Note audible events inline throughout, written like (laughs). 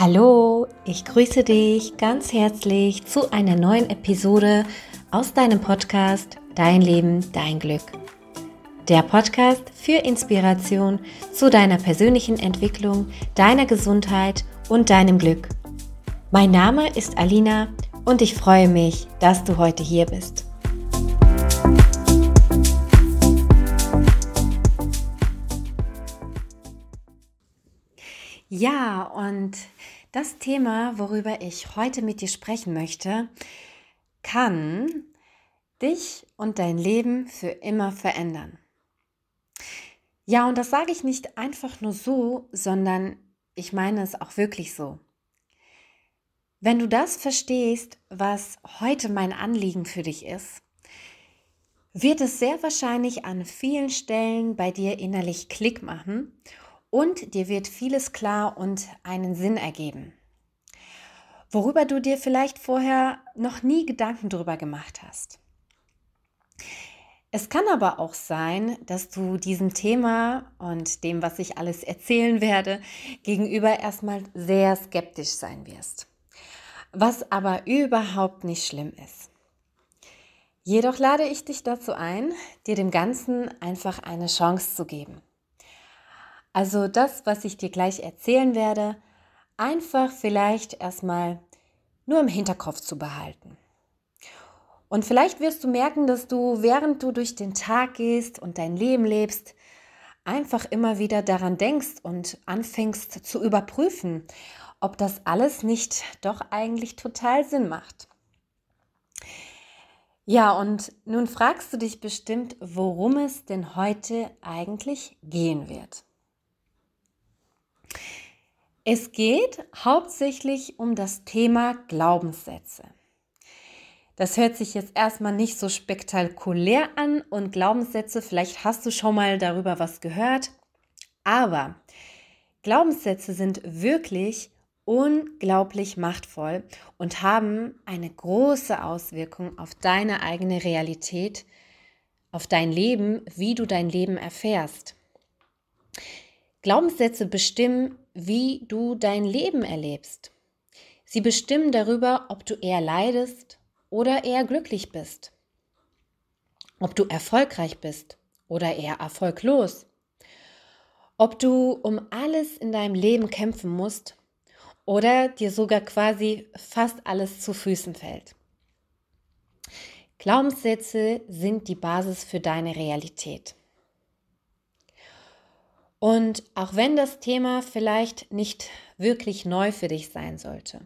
Hallo, ich grüße dich ganz herzlich zu einer neuen Episode aus deinem Podcast Dein Leben, dein Glück. Der Podcast für Inspiration zu deiner persönlichen Entwicklung, deiner Gesundheit und deinem Glück. Mein Name ist Alina und ich freue mich, dass du heute hier bist. Ja, und das Thema, worüber ich heute mit dir sprechen möchte, kann dich und dein Leben für immer verändern. Ja, und das sage ich nicht einfach nur so, sondern ich meine es auch wirklich so. Wenn du das verstehst, was heute mein Anliegen für dich ist, wird es sehr wahrscheinlich an vielen Stellen bei dir innerlich Klick machen und dir wird vieles klar und einen Sinn ergeben, worüber du dir vielleicht vorher noch nie Gedanken drüber gemacht hast. Es kann aber auch sein, dass du diesem Thema und dem, was ich alles erzählen werde, gegenüber erstmal sehr skeptisch sein wirst. Was aber überhaupt nicht schlimm ist. Jedoch lade ich dich dazu ein, dir dem Ganzen einfach eine Chance zu geben. Also das, was ich dir gleich erzählen werde, einfach vielleicht erstmal nur im Hinterkopf zu behalten. Und vielleicht wirst du merken, dass du, während du durch den Tag gehst und dein Leben lebst, einfach immer wieder daran denkst und anfängst zu überprüfen, ob das alles nicht doch eigentlich total Sinn macht. Ja, und nun fragst du dich bestimmt, worum es denn heute eigentlich gehen wird. Es geht hauptsächlich um das Thema Glaubenssätze. Das hört sich jetzt erstmal nicht so spektakulär an und Glaubenssätze, vielleicht hast du schon mal darüber was gehört, aber Glaubenssätze sind wirklich unglaublich machtvoll und haben eine große Auswirkung auf deine eigene Realität, auf dein Leben, wie du dein Leben erfährst. Glaubenssätze bestimmen, wie du dein Leben erlebst. Sie bestimmen darüber, ob du eher leidest oder eher glücklich bist. Ob du erfolgreich bist oder eher erfolglos. Ob du um alles in deinem Leben kämpfen musst oder dir sogar quasi fast alles zu Füßen fällt. Glaubenssätze sind die Basis für deine Realität. Und auch wenn das Thema vielleicht nicht wirklich neu für dich sein sollte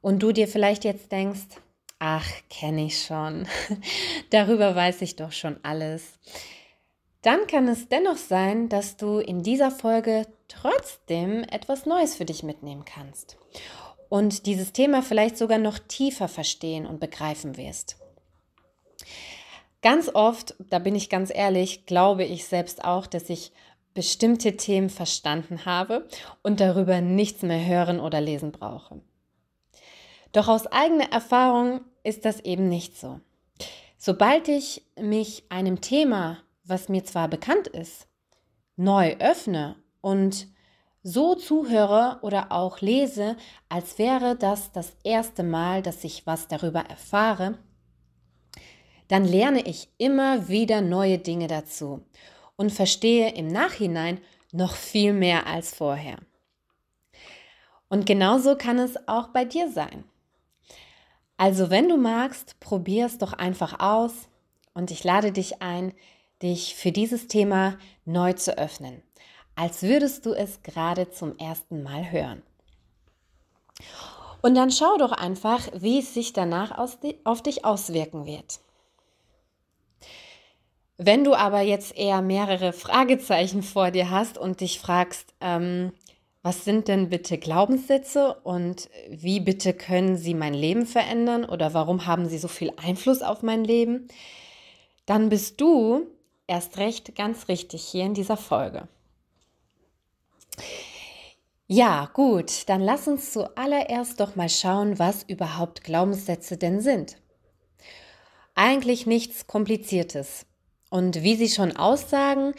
und du dir vielleicht jetzt denkst, ach, kenne ich schon, (laughs) darüber weiß ich doch schon alles, dann kann es dennoch sein, dass du in dieser Folge trotzdem etwas Neues für dich mitnehmen kannst und dieses Thema vielleicht sogar noch tiefer verstehen und begreifen wirst. Ganz oft, da bin ich ganz ehrlich, glaube ich selbst auch, dass ich bestimmte Themen verstanden habe und darüber nichts mehr hören oder lesen brauche. Doch aus eigener Erfahrung ist das eben nicht so. Sobald ich mich einem Thema, was mir zwar bekannt ist, neu öffne und so zuhöre oder auch lese, als wäre das das erste Mal, dass ich was darüber erfahre, dann lerne ich immer wieder neue Dinge dazu und verstehe im Nachhinein noch viel mehr als vorher. Und genauso kann es auch bei dir sein. Also wenn du magst, probier es doch einfach aus und ich lade dich ein, dich für dieses Thema neu zu öffnen, als würdest du es gerade zum ersten Mal hören. Und dann schau doch einfach, wie es sich danach auf dich auswirken wird. Wenn du aber jetzt eher mehrere Fragezeichen vor dir hast und dich fragst, ähm, was sind denn bitte Glaubenssätze und wie bitte können sie mein Leben verändern oder warum haben sie so viel Einfluss auf mein Leben, dann bist du erst recht ganz richtig hier in dieser Folge. Ja, gut, dann lass uns zuallererst doch mal schauen, was überhaupt Glaubenssätze denn sind. Eigentlich nichts Kompliziertes. Und wie sie schon aussagen,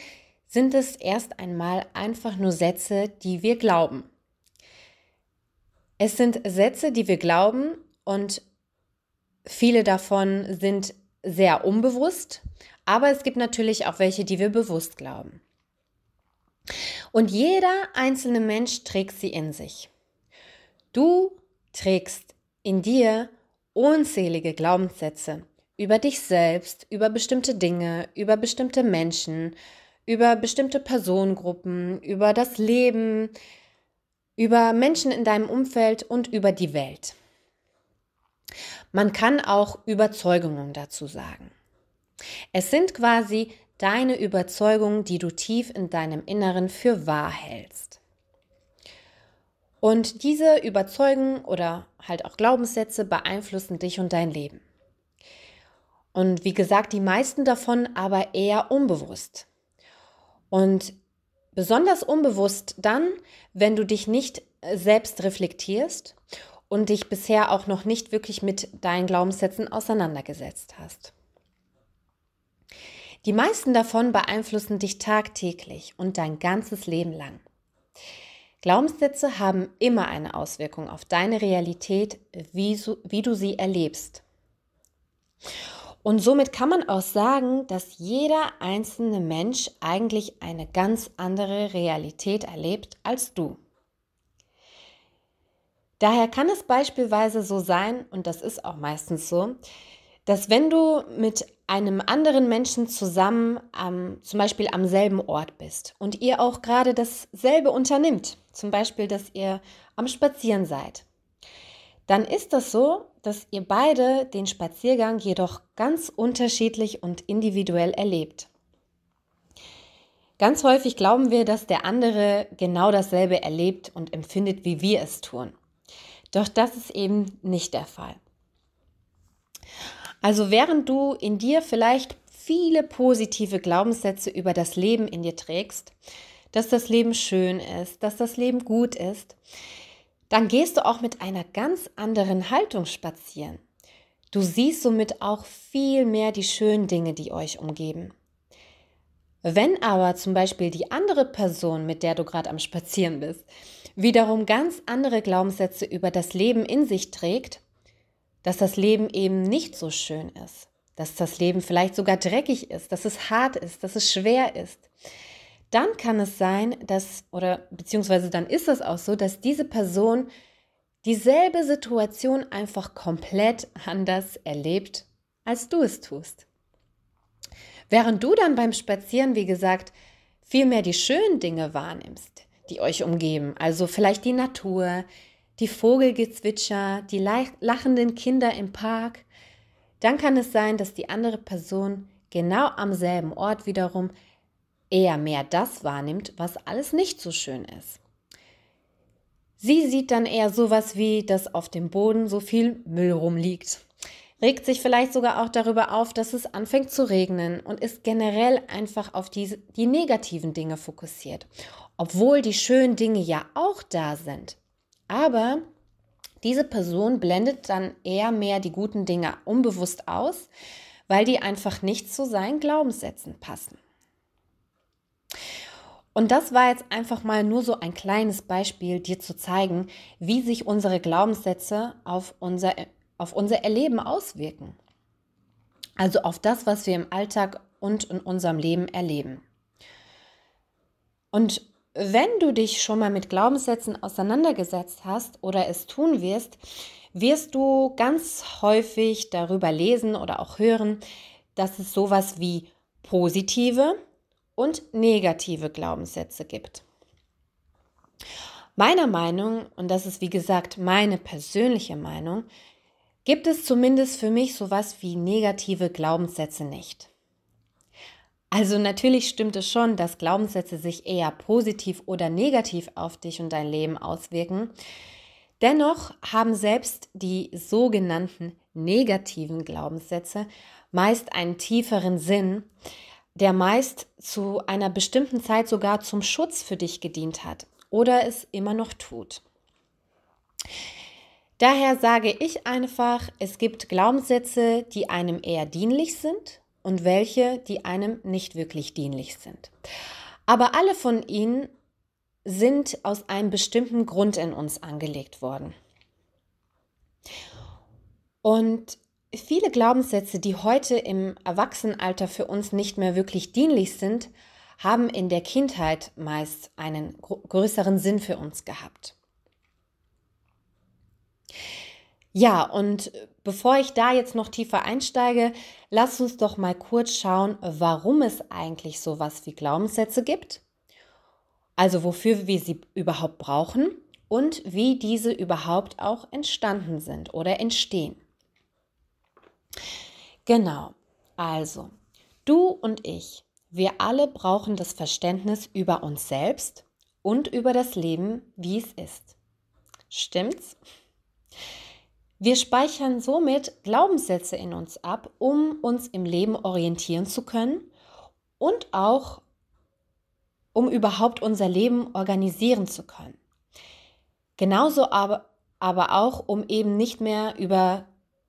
sind es erst einmal einfach nur Sätze, die wir glauben. Es sind Sätze, die wir glauben und viele davon sind sehr unbewusst, aber es gibt natürlich auch welche, die wir bewusst glauben. Und jeder einzelne Mensch trägt sie in sich. Du trägst in dir unzählige Glaubenssätze über dich selbst, über bestimmte Dinge, über bestimmte Menschen, über bestimmte Personengruppen, über das Leben, über Menschen in deinem Umfeld und über die Welt. Man kann auch Überzeugungen dazu sagen. Es sind quasi deine Überzeugungen, die du tief in deinem Inneren für wahr hältst. Und diese Überzeugungen oder halt auch Glaubenssätze beeinflussen dich und dein Leben. Und wie gesagt, die meisten davon aber eher unbewusst. Und besonders unbewusst dann, wenn du dich nicht selbst reflektierst und dich bisher auch noch nicht wirklich mit deinen Glaubenssätzen auseinandergesetzt hast. Die meisten davon beeinflussen dich tagtäglich und dein ganzes Leben lang. Glaubenssätze haben immer eine Auswirkung auf deine Realität, wie, so, wie du sie erlebst. Und somit kann man auch sagen, dass jeder einzelne Mensch eigentlich eine ganz andere Realität erlebt als du. Daher kann es beispielsweise so sein, und das ist auch meistens so, dass wenn du mit einem anderen Menschen zusammen am, zum Beispiel am selben Ort bist und ihr auch gerade dasselbe unternimmt, zum Beispiel, dass ihr am Spazieren seid, dann ist das so, dass ihr beide den Spaziergang jedoch ganz unterschiedlich und individuell erlebt. Ganz häufig glauben wir, dass der andere genau dasselbe erlebt und empfindet, wie wir es tun. Doch das ist eben nicht der Fall. Also während du in dir vielleicht viele positive Glaubenssätze über das Leben in dir trägst, dass das Leben schön ist, dass das Leben gut ist, dann gehst du auch mit einer ganz anderen Haltung spazieren. Du siehst somit auch viel mehr die schönen Dinge, die euch umgeben. Wenn aber zum Beispiel die andere Person, mit der du gerade am Spazieren bist, wiederum ganz andere Glaubenssätze über das Leben in sich trägt, dass das Leben eben nicht so schön ist, dass das Leben vielleicht sogar dreckig ist, dass es hart ist, dass es schwer ist, dann kann es sein, dass, oder beziehungsweise dann ist es auch so, dass diese Person dieselbe Situation einfach komplett anders erlebt, als du es tust. Während du dann beim Spazieren, wie gesagt, viel mehr die schönen Dinge wahrnimmst, die euch umgeben, also vielleicht die Natur, die Vogelgezwitscher, die lachenden Kinder im Park, dann kann es sein, dass die andere Person genau am selben Ort wiederum eher mehr das wahrnimmt, was alles nicht so schön ist. Sie sieht dann eher sowas wie, dass auf dem Boden so viel Müll rumliegt. Regt sich vielleicht sogar auch darüber auf, dass es anfängt zu regnen und ist generell einfach auf diese, die negativen Dinge fokussiert. Obwohl die schönen Dinge ja auch da sind. Aber diese Person blendet dann eher mehr die guten Dinge unbewusst aus, weil die einfach nicht zu seinen Glaubenssätzen passen. Und das war jetzt einfach mal nur so ein kleines Beispiel, dir zu zeigen, wie sich unsere Glaubenssätze auf unser, auf unser Erleben auswirken. Also auf das, was wir im Alltag und in unserem Leben erleben. Und wenn du dich schon mal mit Glaubenssätzen auseinandergesetzt hast oder es tun wirst, wirst du ganz häufig darüber lesen oder auch hören, dass es sowas wie positive und negative Glaubenssätze gibt. Meiner Meinung, und das ist wie gesagt meine persönliche Meinung, gibt es zumindest für mich sowas wie negative Glaubenssätze nicht. Also natürlich stimmt es schon, dass Glaubenssätze sich eher positiv oder negativ auf dich und dein Leben auswirken. Dennoch haben selbst die sogenannten negativen Glaubenssätze meist einen tieferen Sinn, der meist zu einer bestimmten Zeit sogar zum Schutz für dich gedient hat oder es immer noch tut. Daher sage ich einfach, es gibt Glaubenssätze, die einem eher dienlich sind und welche, die einem nicht wirklich dienlich sind. Aber alle von ihnen sind aus einem bestimmten Grund in uns angelegt worden. Und viele Glaubenssätze, die heute im Erwachsenenalter für uns nicht mehr wirklich dienlich sind, haben in der Kindheit meist einen größeren Sinn für uns gehabt. Ja, und bevor ich da jetzt noch tiefer einsteige, lass uns doch mal kurz schauen, warum es eigentlich sowas wie Glaubenssätze gibt. Also wofür wir sie überhaupt brauchen und wie diese überhaupt auch entstanden sind oder entstehen. Genau, also du und ich, wir alle brauchen das Verständnis über uns selbst und über das Leben, wie es ist. Stimmt's? Wir speichern somit Glaubenssätze in uns ab, um uns im Leben orientieren zu können und auch um überhaupt unser Leben organisieren zu können. Genauso aber, aber auch, um eben nicht mehr über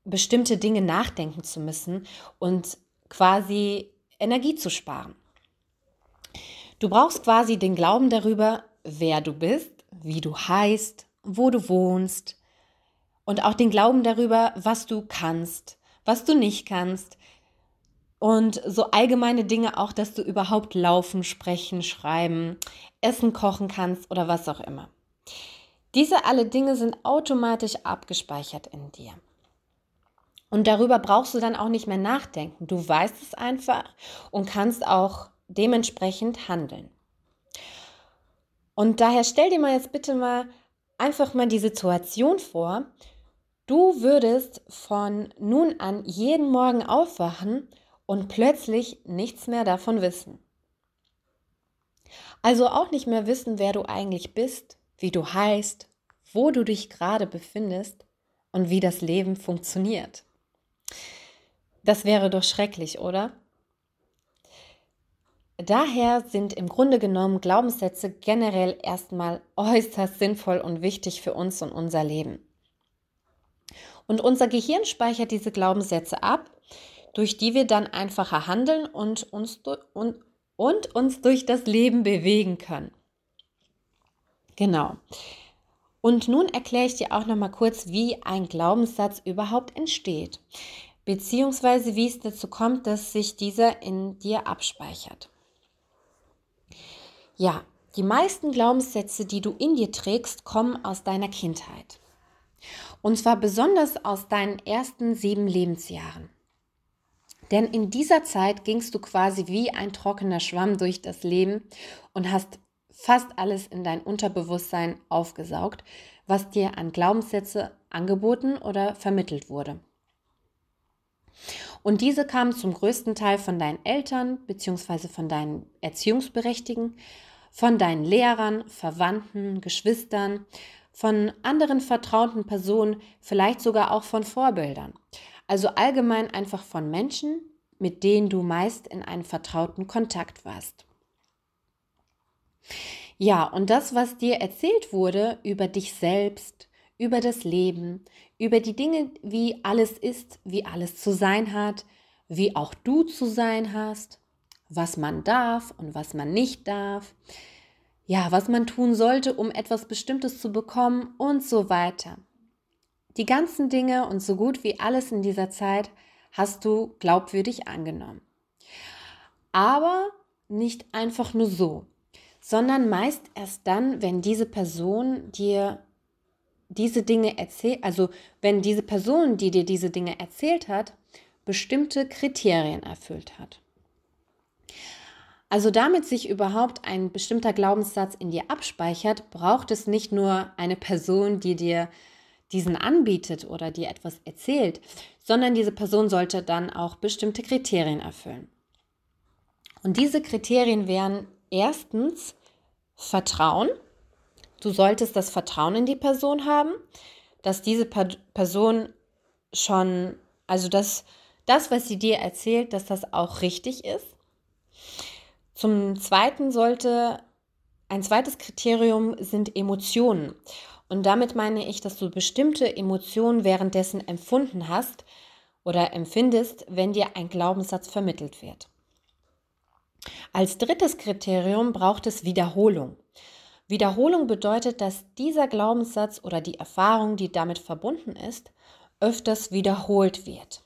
bestimmte Dinge nachdenken zu müssen und quasi Energie zu sparen. Du brauchst quasi den Glauben darüber, wer du bist, wie du heißt, wo du wohnst und auch den Glauben darüber, was du kannst, was du nicht kannst und so allgemeine Dinge auch, dass du überhaupt laufen, sprechen, schreiben, essen, kochen kannst oder was auch immer. Diese alle Dinge sind automatisch abgespeichert in dir. Und darüber brauchst du dann auch nicht mehr nachdenken. Du weißt es einfach und kannst auch dementsprechend handeln. Und daher stell dir mal jetzt bitte mal einfach mal die Situation vor. Du würdest von nun an jeden Morgen aufwachen und plötzlich nichts mehr davon wissen. Also auch nicht mehr wissen, wer du eigentlich bist, wie du heißt, wo du dich gerade befindest und wie das Leben funktioniert. Das wäre doch schrecklich, oder? Daher sind im Grunde genommen Glaubenssätze generell erstmal äußerst sinnvoll und wichtig für uns und unser Leben. Und unser Gehirn speichert diese Glaubenssätze ab, durch die wir dann einfacher handeln und uns, und, und uns durch das Leben bewegen können. Genau. Und nun erkläre ich dir auch noch mal kurz, wie ein Glaubenssatz überhaupt entsteht beziehungsweise wie es dazu kommt, dass sich dieser in dir abspeichert. Ja, die meisten Glaubenssätze, die du in dir trägst, kommen aus deiner Kindheit. Und zwar besonders aus deinen ersten sieben Lebensjahren. Denn in dieser Zeit gingst du quasi wie ein trockener Schwamm durch das Leben und hast fast alles in dein Unterbewusstsein aufgesaugt, was dir an Glaubenssätze angeboten oder vermittelt wurde. Und diese kamen zum größten Teil von deinen Eltern bzw. von deinen Erziehungsberechtigten, von deinen Lehrern, Verwandten, Geschwistern, von anderen vertrauten Personen, vielleicht sogar auch von Vorbildern. Also allgemein einfach von Menschen, mit denen du meist in einem vertrauten Kontakt warst. Ja, und das, was dir erzählt wurde über dich selbst, über das Leben, über die Dinge, wie alles ist, wie alles zu sein hat, wie auch du zu sein hast, was man darf und was man nicht darf, ja, was man tun sollte, um etwas Bestimmtes zu bekommen und so weiter. Die ganzen Dinge und so gut wie alles in dieser Zeit hast du glaubwürdig angenommen. Aber nicht einfach nur so, sondern meist erst dann, wenn diese Person dir diese Dinge erzählt, also wenn diese Person, die dir diese Dinge erzählt hat, bestimmte Kriterien erfüllt hat. Also damit sich überhaupt ein bestimmter Glaubenssatz in dir abspeichert, braucht es nicht nur eine Person, die dir diesen anbietet oder dir etwas erzählt, sondern diese Person sollte dann auch bestimmte Kriterien erfüllen. Und diese Kriterien wären erstens Vertrauen, Du solltest das Vertrauen in die Person haben, dass diese Person schon, also dass das, was sie dir erzählt, dass das auch richtig ist. Zum Zweiten sollte ein zweites Kriterium sind Emotionen. Und damit meine ich, dass du bestimmte Emotionen währenddessen empfunden hast oder empfindest, wenn dir ein Glaubenssatz vermittelt wird. Als drittes Kriterium braucht es Wiederholung. Wiederholung bedeutet, dass dieser Glaubenssatz oder die Erfahrung, die damit verbunden ist, öfters wiederholt wird.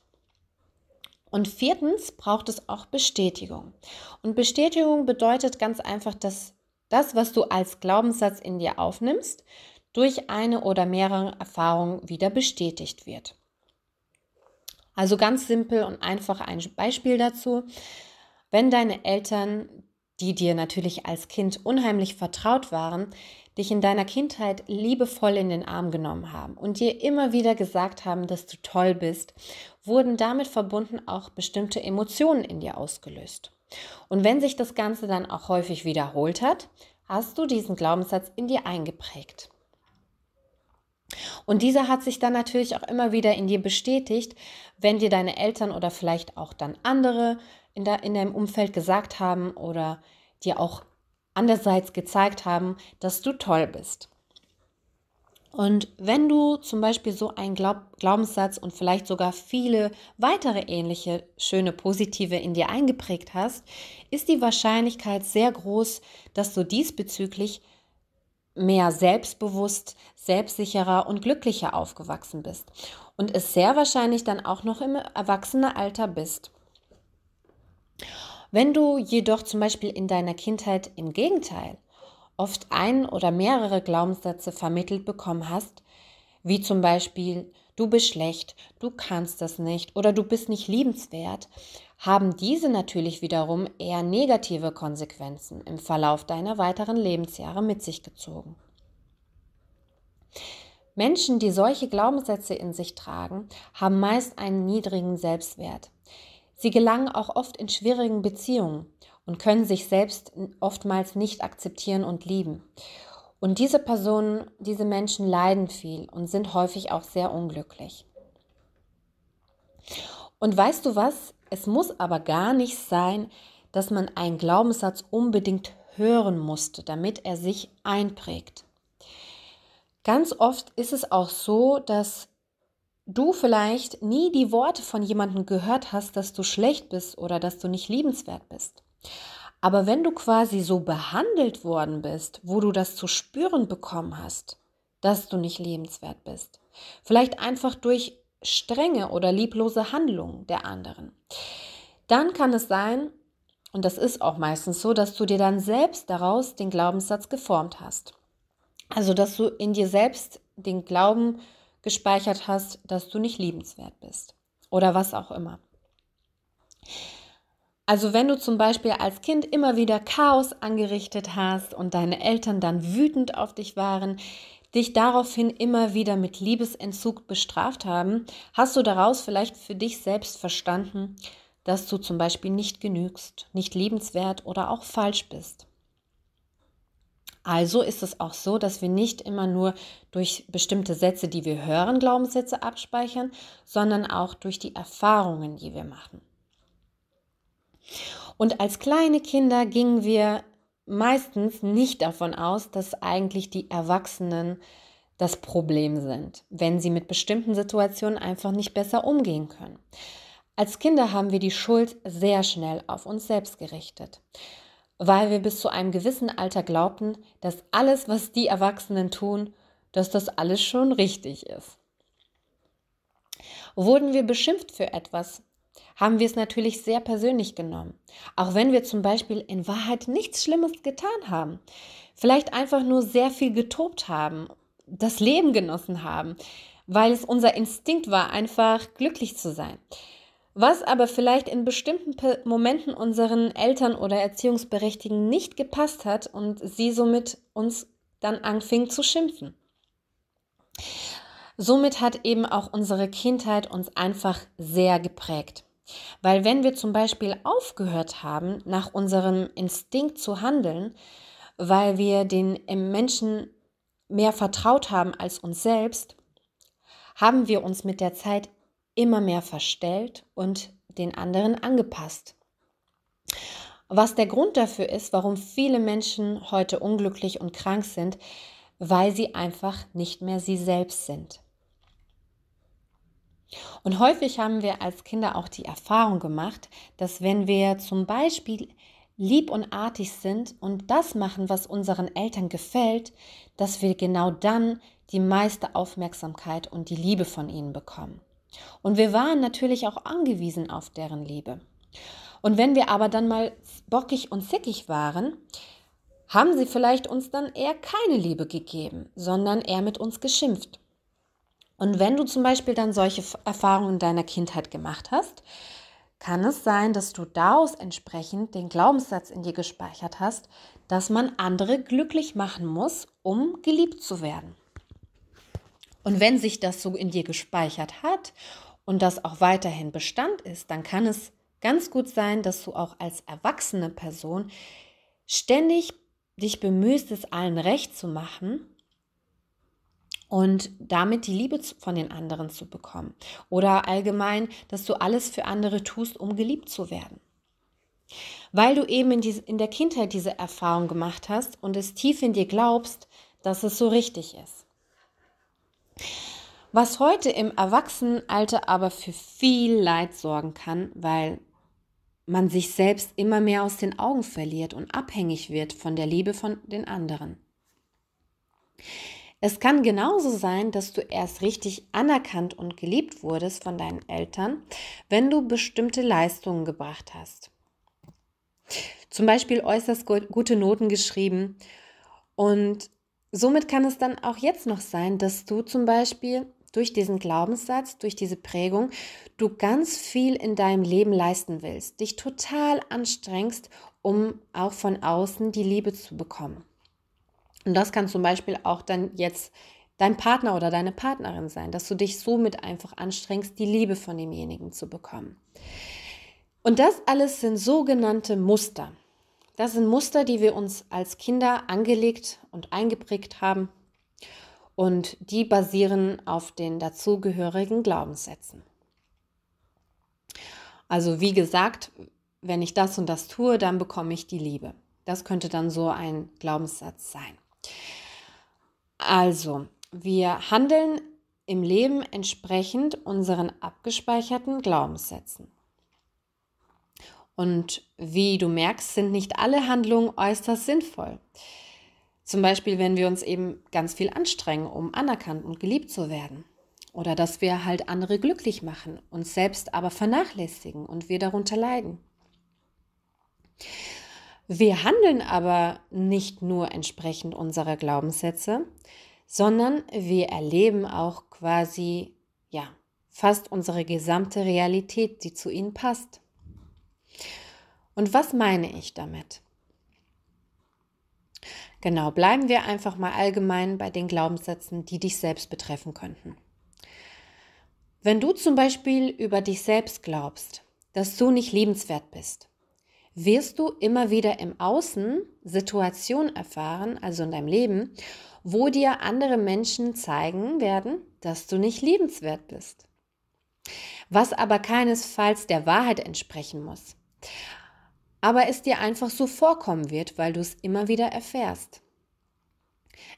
Und viertens braucht es auch Bestätigung. Und Bestätigung bedeutet ganz einfach, dass das, was du als Glaubenssatz in dir aufnimmst, durch eine oder mehrere Erfahrungen wieder bestätigt wird. Also ganz simpel und einfach ein Beispiel dazu. Wenn deine Eltern, die dir natürlich als Kind unheimlich vertraut waren, dich in deiner Kindheit liebevoll in den Arm genommen haben und dir immer wieder gesagt haben, dass du toll bist, wurden damit verbunden auch bestimmte Emotionen in dir ausgelöst. Und wenn sich das Ganze dann auch häufig wiederholt hat, hast du diesen Glaubenssatz in dir eingeprägt. Und dieser hat sich dann natürlich auch immer wieder in dir bestätigt, wenn dir deine Eltern oder vielleicht auch dann andere in, der, in deinem Umfeld gesagt haben oder dir auch andererseits gezeigt haben, dass du toll bist. Und wenn du zum Beispiel so einen Glaub Glaubenssatz und vielleicht sogar viele weitere ähnliche schöne positive in dir eingeprägt hast, ist die Wahrscheinlichkeit sehr groß, dass du diesbezüglich mehr selbstbewusst, selbstsicherer und glücklicher aufgewachsen bist und es sehr wahrscheinlich dann auch noch im Erwachsenenalter bist. Wenn du jedoch zum Beispiel in deiner Kindheit im Gegenteil oft ein oder mehrere Glaubenssätze vermittelt bekommen hast, wie zum Beispiel du bist schlecht, du kannst das nicht oder du bist nicht liebenswert, haben diese natürlich wiederum eher negative Konsequenzen im Verlauf deiner weiteren Lebensjahre mit sich gezogen. Menschen, die solche Glaubenssätze in sich tragen, haben meist einen niedrigen Selbstwert. Sie gelangen auch oft in schwierigen Beziehungen und können sich selbst oftmals nicht akzeptieren und lieben. Und diese Personen, diese Menschen leiden viel und sind häufig auch sehr unglücklich. Und weißt du was? Es muss aber gar nicht sein, dass man einen Glaubenssatz unbedingt hören musste, damit er sich einprägt. Ganz oft ist es auch so, dass du vielleicht nie die Worte von jemandem gehört hast, dass du schlecht bist oder dass du nicht liebenswert bist. Aber wenn du quasi so behandelt worden bist, wo du das zu spüren bekommen hast, dass du nicht lebenswert bist, vielleicht einfach durch strenge oder lieblose Handlungen der anderen, dann kann es sein, und das ist auch meistens so, dass du dir dann selbst daraus den Glaubenssatz geformt hast. Also, dass du in dir selbst den Glauben gespeichert hast, dass du nicht liebenswert bist oder was auch immer. Also wenn du zum Beispiel als Kind immer wieder Chaos angerichtet hast und deine Eltern dann wütend auf dich waren, dich daraufhin immer wieder mit Liebesentzug bestraft haben, hast du daraus vielleicht für dich selbst verstanden, dass du zum Beispiel nicht genügst, nicht liebenswert oder auch falsch bist. Also ist es auch so, dass wir nicht immer nur durch bestimmte Sätze, die wir hören, Glaubenssätze abspeichern, sondern auch durch die Erfahrungen, die wir machen. Und als kleine Kinder gingen wir meistens nicht davon aus, dass eigentlich die Erwachsenen das Problem sind, wenn sie mit bestimmten Situationen einfach nicht besser umgehen können. Als Kinder haben wir die Schuld sehr schnell auf uns selbst gerichtet, weil wir bis zu einem gewissen Alter glaubten, dass alles, was die Erwachsenen tun, dass das alles schon richtig ist. Wurden wir beschimpft für etwas, haben wir es natürlich sehr persönlich genommen. Auch wenn wir zum Beispiel in Wahrheit nichts Schlimmes getan haben. Vielleicht einfach nur sehr viel getobt haben, das Leben genossen haben, weil es unser Instinkt war, einfach glücklich zu sein. Was aber vielleicht in bestimmten Momenten unseren Eltern oder Erziehungsberechtigten nicht gepasst hat und sie somit uns dann anfing zu schimpfen. Somit hat eben auch unsere Kindheit uns einfach sehr geprägt. Weil wenn wir zum Beispiel aufgehört haben, nach unserem Instinkt zu handeln, weil wir den Menschen mehr vertraut haben als uns selbst, haben wir uns mit der Zeit immer mehr verstellt und den anderen angepasst. Was der Grund dafür ist, warum viele Menschen heute unglücklich und krank sind, weil sie einfach nicht mehr sie selbst sind. Und häufig haben wir als Kinder auch die Erfahrung gemacht, dass wenn wir zum Beispiel lieb und artig sind und das machen, was unseren Eltern gefällt, dass wir genau dann die meiste Aufmerksamkeit und die Liebe von ihnen bekommen. Und wir waren natürlich auch angewiesen auf deren Liebe. Und wenn wir aber dann mal bockig und zickig waren, haben sie vielleicht uns dann eher keine Liebe gegeben, sondern eher mit uns geschimpft. Und wenn du zum Beispiel dann solche Erfahrungen in deiner Kindheit gemacht hast, kann es sein, dass du daraus entsprechend den Glaubenssatz in dir gespeichert hast, dass man andere glücklich machen muss, um geliebt zu werden. Und wenn sich das so in dir gespeichert hat und das auch weiterhin Bestand ist, dann kann es ganz gut sein, dass du auch als erwachsene Person ständig dich bemühst, es allen recht zu machen und damit die Liebe von den anderen zu bekommen. Oder allgemein, dass du alles für andere tust, um geliebt zu werden. Weil du eben in, in der Kindheit diese Erfahrung gemacht hast und es tief in dir glaubst, dass es so richtig ist. Was heute im Erwachsenenalter aber für viel Leid sorgen kann, weil man sich selbst immer mehr aus den Augen verliert und abhängig wird von der Liebe von den anderen. Es kann genauso sein, dass du erst richtig anerkannt und geliebt wurdest von deinen Eltern, wenn du bestimmte Leistungen gebracht hast. Zum Beispiel äußerst gute Noten geschrieben. Und somit kann es dann auch jetzt noch sein, dass du zum Beispiel durch diesen Glaubenssatz, durch diese Prägung, du ganz viel in deinem Leben leisten willst, dich total anstrengst, um auch von außen die Liebe zu bekommen. Und das kann zum Beispiel auch dann jetzt dein Partner oder deine Partnerin sein, dass du dich somit einfach anstrengst, die Liebe von demjenigen zu bekommen. Und das alles sind sogenannte Muster. Das sind Muster, die wir uns als Kinder angelegt und eingeprägt haben und die basieren auf den dazugehörigen Glaubenssätzen. Also wie gesagt, wenn ich das und das tue, dann bekomme ich die Liebe. Das könnte dann so ein Glaubenssatz sein. Also, wir handeln im Leben entsprechend unseren abgespeicherten Glaubenssätzen. Und wie du merkst, sind nicht alle Handlungen äußerst sinnvoll. Zum Beispiel, wenn wir uns eben ganz viel anstrengen, um anerkannt und geliebt zu werden. Oder dass wir halt andere glücklich machen, uns selbst aber vernachlässigen und wir darunter leiden. Wir handeln aber nicht nur entsprechend unserer Glaubenssätze, sondern wir erleben auch quasi, ja, fast unsere gesamte Realität, die zu ihnen passt. Und was meine ich damit? Genau, bleiben wir einfach mal allgemein bei den Glaubenssätzen, die dich selbst betreffen könnten. Wenn du zum Beispiel über dich selbst glaubst, dass du nicht liebenswert bist, wirst du immer wieder im Außen Situationen erfahren, also in deinem Leben, wo dir andere Menschen zeigen werden, dass du nicht liebenswert bist. Was aber keinesfalls der Wahrheit entsprechen muss aber es dir einfach so vorkommen wird, weil du es immer wieder erfährst.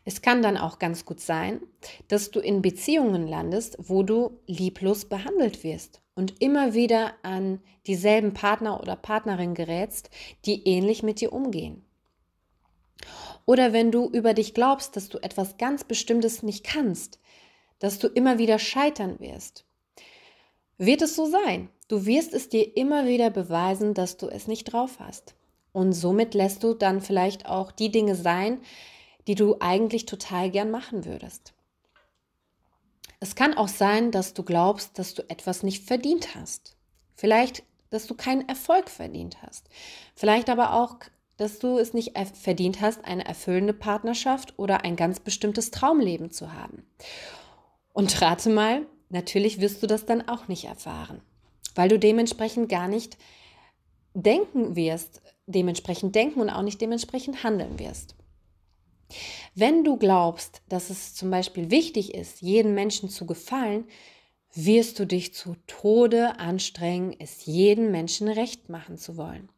Es kann dann auch ganz gut sein, dass du in Beziehungen landest, wo du lieblos behandelt wirst und immer wieder an dieselben Partner oder Partnerin gerätst, die ähnlich mit dir umgehen. Oder wenn du über dich glaubst, dass du etwas ganz Bestimmtes nicht kannst, dass du immer wieder scheitern wirst, wird es so sein. Du wirst es dir immer wieder beweisen, dass du es nicht drauf hast. Und somit lässt du dann vielleicht auch die Dinge sein, die du eigentlich total gern machen würdest. Es kann auch sein, dass du glaubst, dass du etwas nicht verdient hast. Vielleicht, dass du keinen Erfolg verdient hast. Vielleicht aber auch, dass du es nicht verdient hast, eine erfüllende Partnerschaft oder ein ganz bestimmtes Traumleben zu haben. Und rate mal, natürlich wirst du das dann auch nicht erfahren weil du dementsprechend gar nicht denken wirst, dementsprechend denken und auch nicht dementsprechend handeln wirst. Wenn du glaubst, dass es zum Beispiel wichtig ist, jedem Menschen zu gefallen, wirst du dich zu Tode anstrengen, es jedem Menschen recht machen zu wollen.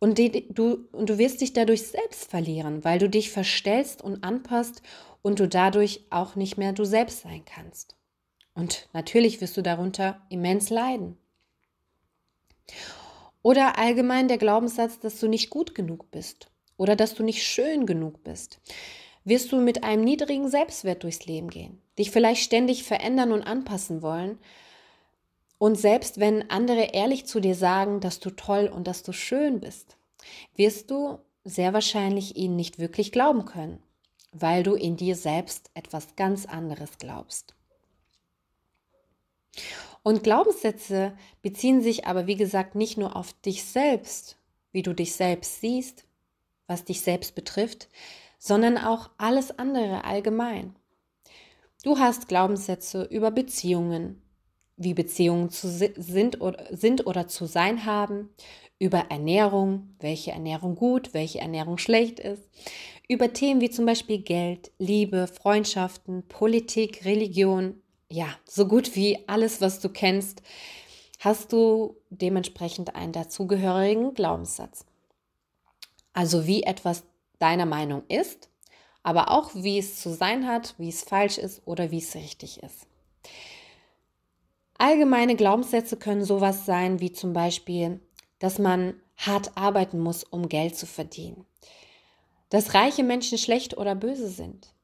Und, die, du, und du wirst dich dadurch selbst verlieren, weil du dich verstellst und anpasst und du dadurch auch nicht mehr du selbst sein kannst. Und natürlich wirst du darunter immens leiden. Oder allgemein der Glaubenssatz, dass du nicht gut genug bist oder dass du nicht schön genug bist. wirst du mit einem niedrigen Selbstwert durchs Leben gehen, dich vielleicht ständig verändern und anpassen wollen. Und selbst wenn andere ehrlich zu dir sagen, dass du toll und dass du schön bist, wirst du sehr wahrscheinlich ihnen nicht wirklich glauben können, weil du in dir selbst etwas ganz anderes glaubst. Und Glaubenssätze beziehen sich aber, wie gesagt, nicht nur auf dich selbst, wie du dich selbst siehst, was dich selbst betrifft, sondern auch alles andere allgemein. Du hast Glaubenssätze über Beziehungen, wie Beziehungen zu sind, oder, sind oder zu sein haben, über Ernährung, welche Ernährung gut, welche Ernährung schlecht ist, über Themen wie zum Beispiel Geld, Liebe, Freundschaften, Politik, Religion, ja, so gut wie alles, was du kennst, hast du dementsprechend einen dazugehörigen Glaubenssatz. Also wie etwas deiner Meinung ist, aber auch wie es zu sein hat, wie es falsch ist oder wie es richtig ist. Allgemeine Glaubenssätze können sowas sein wie zum Beispiel, dass man hart arbeiten muss, um Geld zu verdienen. Dass reiche Menschen schlecht oder böse sind.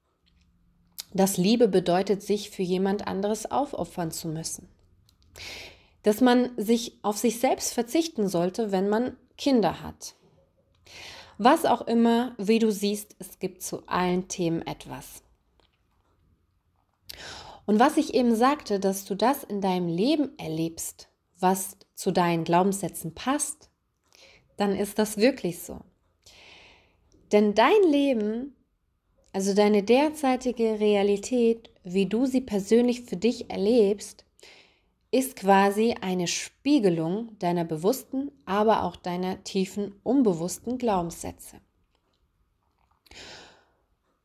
Dass Liebe bedeutet, sich für jemand anderes aufopfern zu müssen. Dass man sich auf sich selbst verzichten sollte, wenn man Kinder hat. Was auch immer, wie du siehst, es gibt zu allen Themen etwas. Und was ich eben sagte, dass du das in deinem Leben erlebst, was zu deinen Glaubenssätzen passt, dann ist das wirklich so. Denn dein Leben, also deine derzeitige Realität, wie du sie persönlich für dich erlebst, ist quasi eine Spiegelung deiner bewussten, aber auch deiner tiefen, unbewussten Glaubenssätze.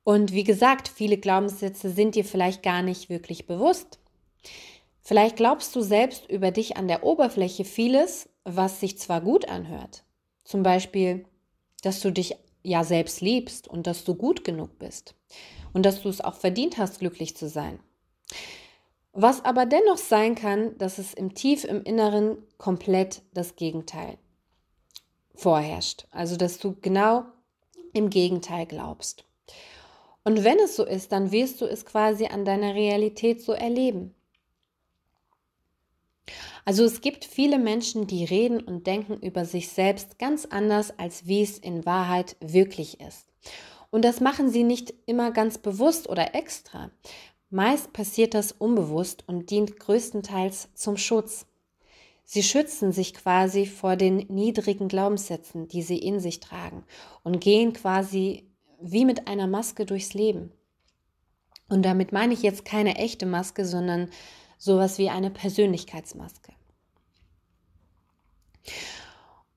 Und wie gesagt, viele Glaubenssätze sind dir vielleicht gar nicht wirklich bewusst. Vielleicht glaubst du selbst über dich an der Oberfläche vieles, was sich zwar gut anhört. Zum Beispiel, dass du dich ja selbst liebst und dass du gut genug bist und dass du es auch verdient hast, glücklich zu sein. Was aber dennoch sein kann, dass es im Tief im Inneren komplett das Gegenteil vorherrscht. Also dass du genau im Gegenteil glaubst. Und wenn es so ist, dann wirst du es quasi an deiner Realität so erleben. Also es gibt viele Menschen, die reden und denken über sich selbst ganz anders, als wie es in Wahrheit wirklich ist. Und das machen sie nicht immer ganz bewusst oder extra. Meist passiert das unbewusst und dient größtenteils zum Schutz. Sie schützen sich quasi vor den niedrigen Glaubenssätzen, die sie in sich tragen und gehen quasi wie mit einer Maske durchs Leben. Und damit meine ich jetzt keine echte Maske, sondern sowas wie eine Persönlichkeitsmaske.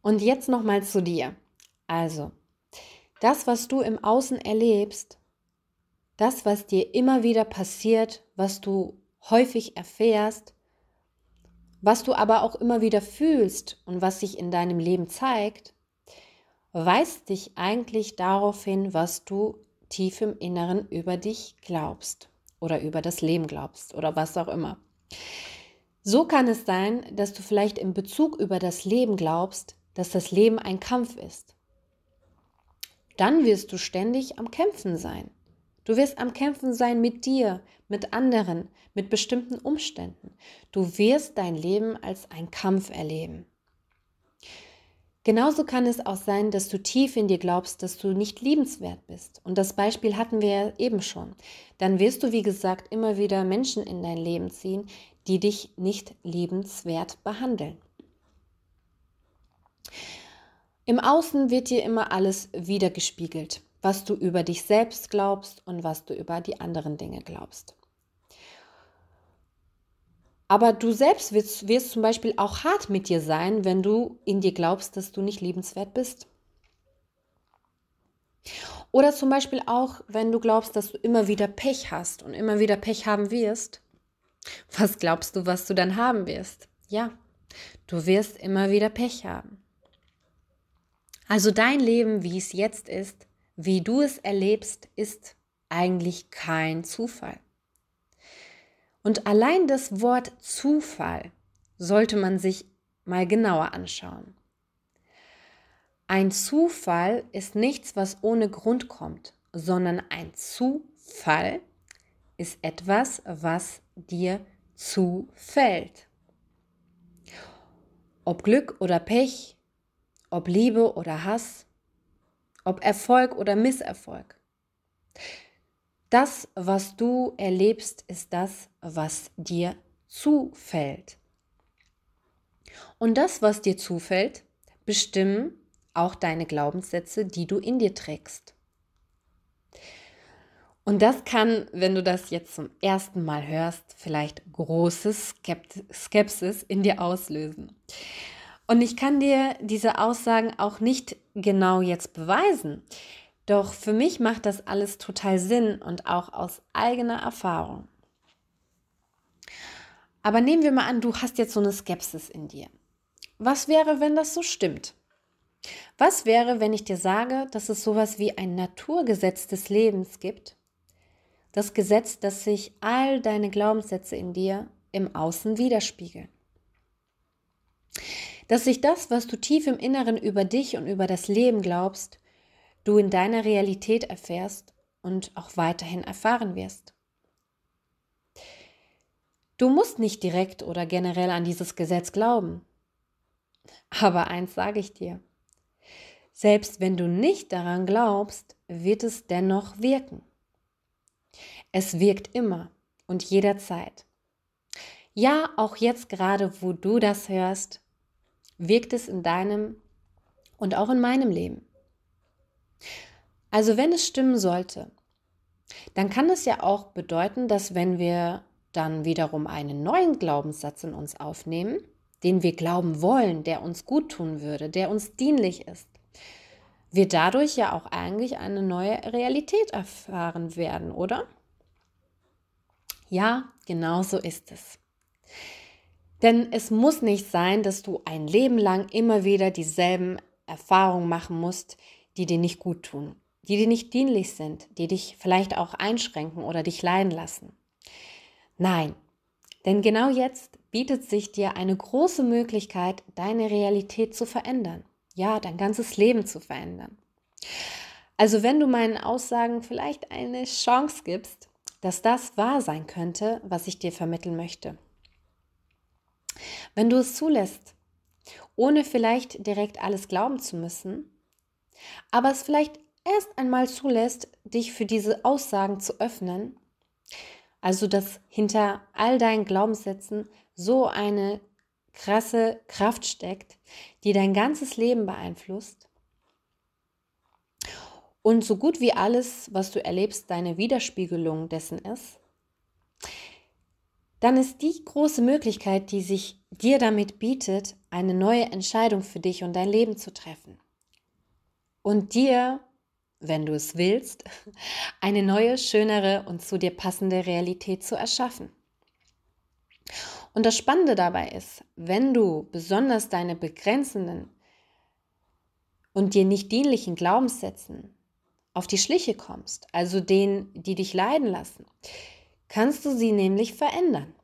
Und jetzt noch mal zu dir. Also, das, was du im Außen erlebst, das, was dir immer wieder passiert, was du häufig erfährst, was du aber auch immer wieder fühlst und was sich in deinem Leben zeigt, weist dich eigentlich darauf hin, was du tief im Inneren über dich glaubst oder über das Leben glaubst oder was auch immer. So kann es sein, dass du vielleicht in Bezug über das Leben glaubst, dass das Leben ein Kampf ist. Dann wirst du ständig am Kämpfen sein. Du wirst am Kämpfen sein mit dir, mit anderen, mit bestimmten Umständen. Du wirst dein Leben als ein Kampf erleben. Genauso kann es auch sein, dass du tief in dir glaubst, dass du nicht liebenswert bist. Und das Beispiel hatten wir ja eben schon. Dann wirst du, wie gesagt, immer wieder Menschen in dein Leben ziehen, die dich nicht liebenswert behandeln. Im Außen wird dir immer alles wiedergespiegelt was du über dich selbst glaubst und was du über die anderen Dinge glaubst. Aber du selbst wirst, wirst zum Beispiel auch hart mit dir sein, wenn du in dir glaubst, dass du nicht liebenswert bist. Oder zum Beispiel auch, wenn du glaubst, dass du immer wieder Pech hast und immer wieder Pech haben wirst. Was glaubst du, was du dann haben wirst? Ja, du wirst immer wieder Pech haben. Also dein Leben, wie es jetzt ist, wie du es erlebst, ist eigentlich kein Zufall. Und allein das Wort Zufall sollte man sich mal genauer anschauen. Ein Zufall ist nichts, was ohne Grund kommt, sondern ein Zufall ist etwas, was dir zufällt. Ob Glück oder Pech, ob Liebe oder Hass, ob Erfolg oder Misserfolg. Das, was du erlebst, ist das, was dir zufällt. Und das, was dir zufällt, bestimmen auch deine Glaubenssätze, die du in dir trägst. Und das kann, wenn du das jetzt zum ersten Mal hörst, vielleicht große Skepsis in dir auslösen. Und ich kann dir diese Aussagen auch nicht genau jetzt beweisen. Doch für mich macht das alles total Sinn und auch aus eigener Erfahrung. Aber nehmen wir mal an, du hast jetzt so eine Skepsis in dir. Was wäre, wenn das so stimmt? Was wäre, wenn ich dir sage, dass es sowas wie ein Naturgesetz des Lebens gibt, das Gesetz, dass sich all deine Glaubenssätze in dir im Außen widerspiegeln. Dass sich das, was du tief im Inneren über dich und über das Leben glaubst, du in deiner Realität erfährst und auch weiterhin erfahren wirst. Du musst nicht direkt oder generell an dieses Gesetz glauben. Aber eins sage ich dir. Selbst wenn du nicht daran glaubst, wird es dennoch wirken. Es wirkt immer und jederzeit. Ja, auch jetzt gerade, wo du das hörst, wirkt es in deinem und auch in meinem Leben. Also wenn es stimmen sollte, dann kann es ja auch bedeuten, dass wenn wir dann wiederum einen neuen Glaubenssatz in uns aufnehmen, den wir glauben wollen, der uns gut tun würde, der uns dienlich ist, wir dadurch ja auch eigentlich eine neue Realität erfahren werden, oder? Ja, genau so ist es. Denn es muss nicht sein, dass du ein Leben lang immer wieder dieselben Erfahrungen machen musst, die dir nicht gut tun, die dir nicht dienlich sind, die dich vielleicht auch einschränken oder dich leiden lassen. Nein, denn genau jetzt bietet sich dir eine große Möglichkeit, deine Realität zu verändern. Ja, dein ganzes Leben zu verändern. Also wenn du meinen Aussagen vielleicht eine Chance gibst, dass das wahr sein könnte, was ich dir vermitteln möchte. Wenn du es zulässt, ohne vielleicht direkt alles glauben zu müssen, aber es vielleicht erst einmal zulässt, dich für diese Aussagen zu öffnen, also dass hinter all deinen Glaubenssätzen so eine krasse Kraft steckt, die dein ganzes Leben beeinflusst, und so gut wie alles, was du erlebst, deine Widerspiegelung dessen ist, dann ist die große Möglichkeit, die sich dir damit bietet, eine neue Entscheidung für dich und dein Leben zu treffen. Und dir, wenn du es willst, (laughs) eine neue, schönere und zu dir passende Realität zu erschaffen. Und das Spannende dabei ist, wenn du besonders deine begrenzenden und dir nicht dienlichen Glaubenssätzen auf die Schliche kommst, also denen, die dich leiden lassen, kannst du sie nämlich verändern.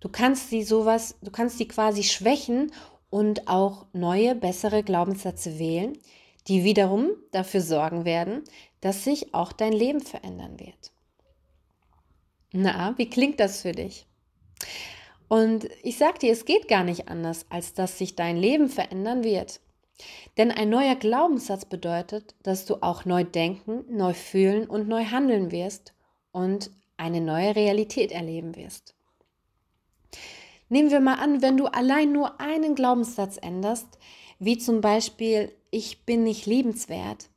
Du kannst sie sowas, du kannst sie quasi schwächen und auch neue, bessere Glaubenssätze wählen, die wiederum dafür sorgen werden, dass sich auch dein Leben verändern wird. Na, wie klingt das für dich? Und ich sag dir, es geht gar nicht anders, als dass sich dein Leben verändern wird. Denn ein neuer Glaubenssatz bedeutet, dass du auch neu denken, neu fühlen und neu handeln wirst und eine neue Realität erleben wirst. Nehmen wir mal an, wenn du allein nur einen Glaubenssatz änderst, wie zum Beispiel ich bin nicht liebenswert,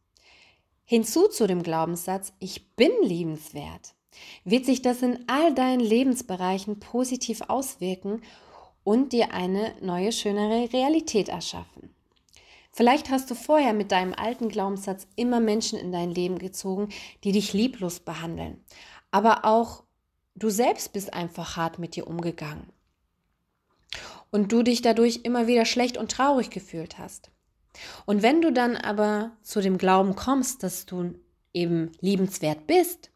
hinzu zu dem Glaubenssatz ich bin liebenswert, wird sich das in all deinen Lebensbereichen positiv auswirken und dir eine neue, schönere Realität erschaffen. Vielleicht hast du vorher mit deinem alten Glaubenssatz immer Menschen in dein Leben gezogen, die dich lieblos behandeln. Aber auch du selbst bist einfach hart mit dir umgegangen. Und du dich dadurch immer wieder schlecht und traurig gefühlt hast. Und wenn du dann aber zu dem Glauben kommst, dass du eben liebenswert bist,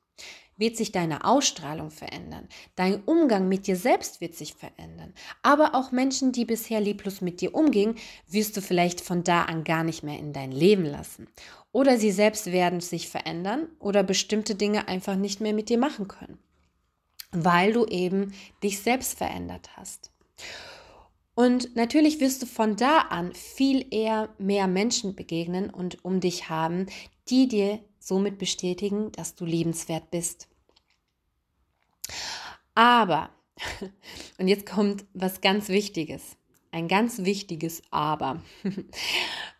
wird sich deine Ausstrahlung verändern. Dein Umgang mit dir selbst wird sich verändern. Aber auch Menschen, die bisher lieblos mit dir umgingen, wirst du vielleicht von da an gar nicht mehr in dein Leben lassen. Oder sie selbst werden sich verändern oder bestimmte Dinge einfach nicht mehr mit dir machen können, weil du eben dich selbst verändert hast. Und natürlich wirst du von da an viel eher mehr Menschen begegnen und um dich haben, die dir somit bestätigen, dass du liebenswert bist. Aber, (laughs) und jetzt kommt was ganz Wichtiges, ein ganz wichtiges Aber. (laughs)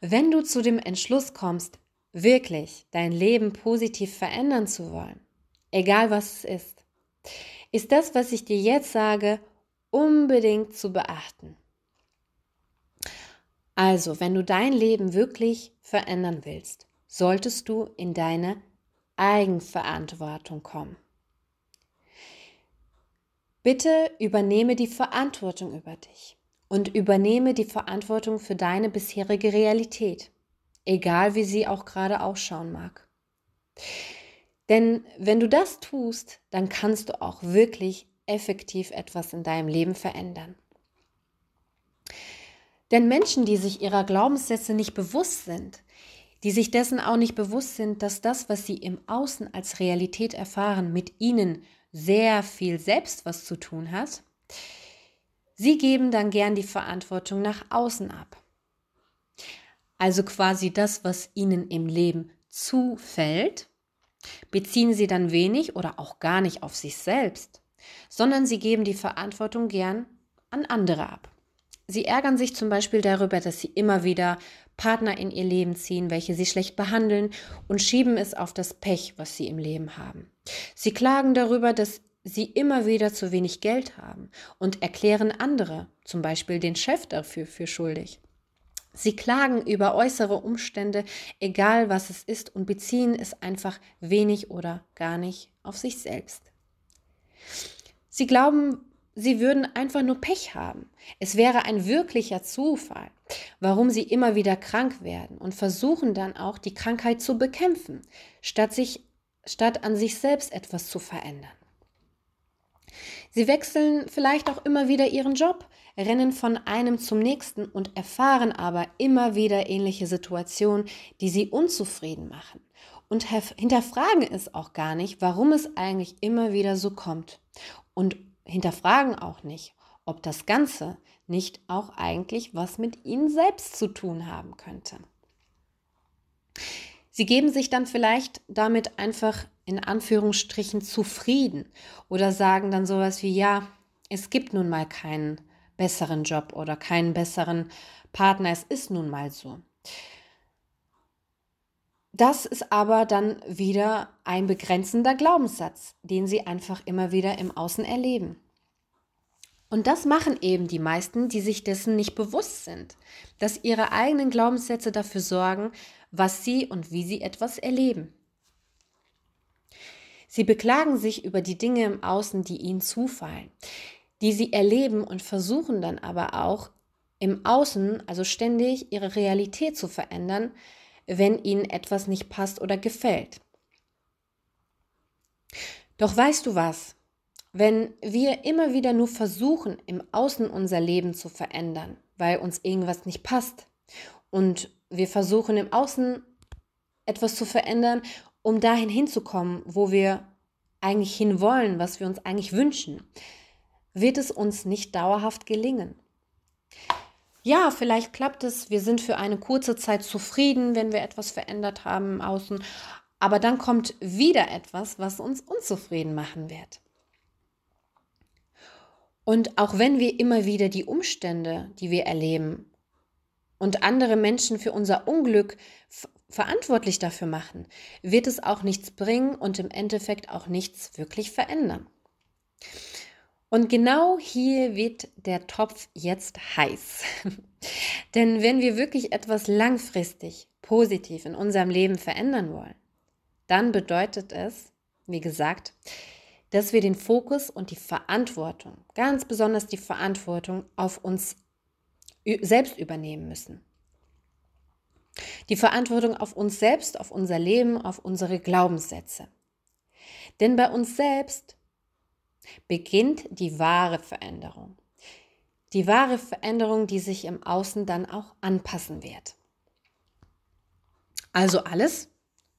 Wenn du zu dem Entschluss kommst, wirklich dein Leben positiv verändern zu wollen, egal was es ist, ist das, was ich dir jetzt sage, unbedingt zu beachten. Also, wenn du dein Leben wirklich verändern willst, solltest du in deine Eigenverantwortung kommen. Bitte übernehme die Verantwortung über dich und übernehme die Verantwortung für deine bisherige Realität, egal wie sie auch gerade ausschauen mag. Denn wenn du das tust, dann kannst du auch wirklich effektiv etwas in deinem Leben verändern. Denn Menschen, die sich ihrer Glaubenssätze nicht bewusst sind, die sich dessen auch nicht bewusst sind, dass das, was sie im Außen als Realität erfahren, mit ihnen sehr viel selbst was zu tun hat, sie geben dann gern die Verantwortung nach außen ab. Also quasi das, was ihnen im Leben zufällt, beziehen sie dann wenig oder auch gar nicht auf sich selbst, sondern sie geben die Verantwortung gern an andere ab. Sie ärgern sich zum Beispiel darüber, dass sie immer wieder Partner in ihr Leben ziehen, welche sie schlecht behandeln und schieben es auf das Pech, was sie im Leben haben. Sie klagen darüber, dass sie immer wieder zu wenig Geld haben und erklären andere, zum Beispiel den Chef dafür, für schuldig. Sie klagen über äußere Umstände, egal was es ist, und beziehen es einfach wenig oder gar nicht auf sich selbst. Sie glauben sie würden einfach nur Pech haben. Es wäre ein wirklicher Zufall, warum sie immer wieder krank werden und versuchen dann auch die Krankheit zu bekämpfen, statt sich statt an sich selbst etwas zu verändern. Sie wechseln vielleicht auch immer wieder ihren Job, rennen von einem zum nächsten und erfahren aber immer wieder ähnliche Situationen, die sie unzufrieden machen und hinterfragen es auch gar nicht, warum es eigentlich immer wieder so kommt und hinterfragen auch nicht, ob das Ganze nicht auch eigentlich was mit ihnen selbst zu tun haben könnte. Sie geben sich dann vielleicht damit einfach in Anführungsstrichen zufrieden oder sagen dann sowas wie, ja, es gibt nun mal keinen besseren Job oder keinen besseren Partner, es ist nun mal so. Das ist aber dann wieder ein begrenzender Glaubenssatz, den sie einfach immer wieder im Außen erleben. Und das machen eben die meisten, die sich dessen nicht bewusst sind, dass ihre eigenen Glaubenssätze dafür sorgen, was sie und wie sie etwas erleben. Sie beklagen sich über die Dinge im Außen, die ihnen zufallen, die sie erleben und versuchen dann aber auch im Außen, also ständig ihre Realität zu verändern, wenn ihnen etwas nicht passt oder gefällt. Doch weißt du was? Wenn wir immer wieder nur versuchen, im Außen unser Leben zu verändern, weil uns irgendwas nicht passt und wir versuchen im Außen etwas zu verändern, um dahin hinzukommen, wo wir eigentlich hinwollen, was wir uns eigentlich wünschen, wird es uns nicht dauerhaft gelingen. Ja, vielleicht klappt es, wir sind für eine kurze Zeit zufrieden, wenn wir etwas verändert haben im Außen, aber dann kommt wieder etwas, was uns unzufrieden machen wird. Und auch wenn wir immer wieder die Umstände, die wir erleben und andere Menschen für unser Unglück verantwortlich dafür machen, wird es auch nichts bringen und im Endeffekt auch nichts wirklich verändern. Und genau hier wird der Topf jetzt heiß. (laughs) Denn wenn wir wirklich etwas langfristig positiv in unserem Leben verändern wollen, dann bedeutet es, wie gesagt, dass wir den Fokus und die Verantwortung, ganz besonders die Verantwortung auf uns selbst übernehmen müssen. Die Verantwortung auf uns selbst, auf unser Leben, auf unsere Glaubenssätze. Denn bei uns selbst beginnt die wahre Veränderung. Die wahre Veränderung, die sich im Außen dann auch anpassen wird. Also alles,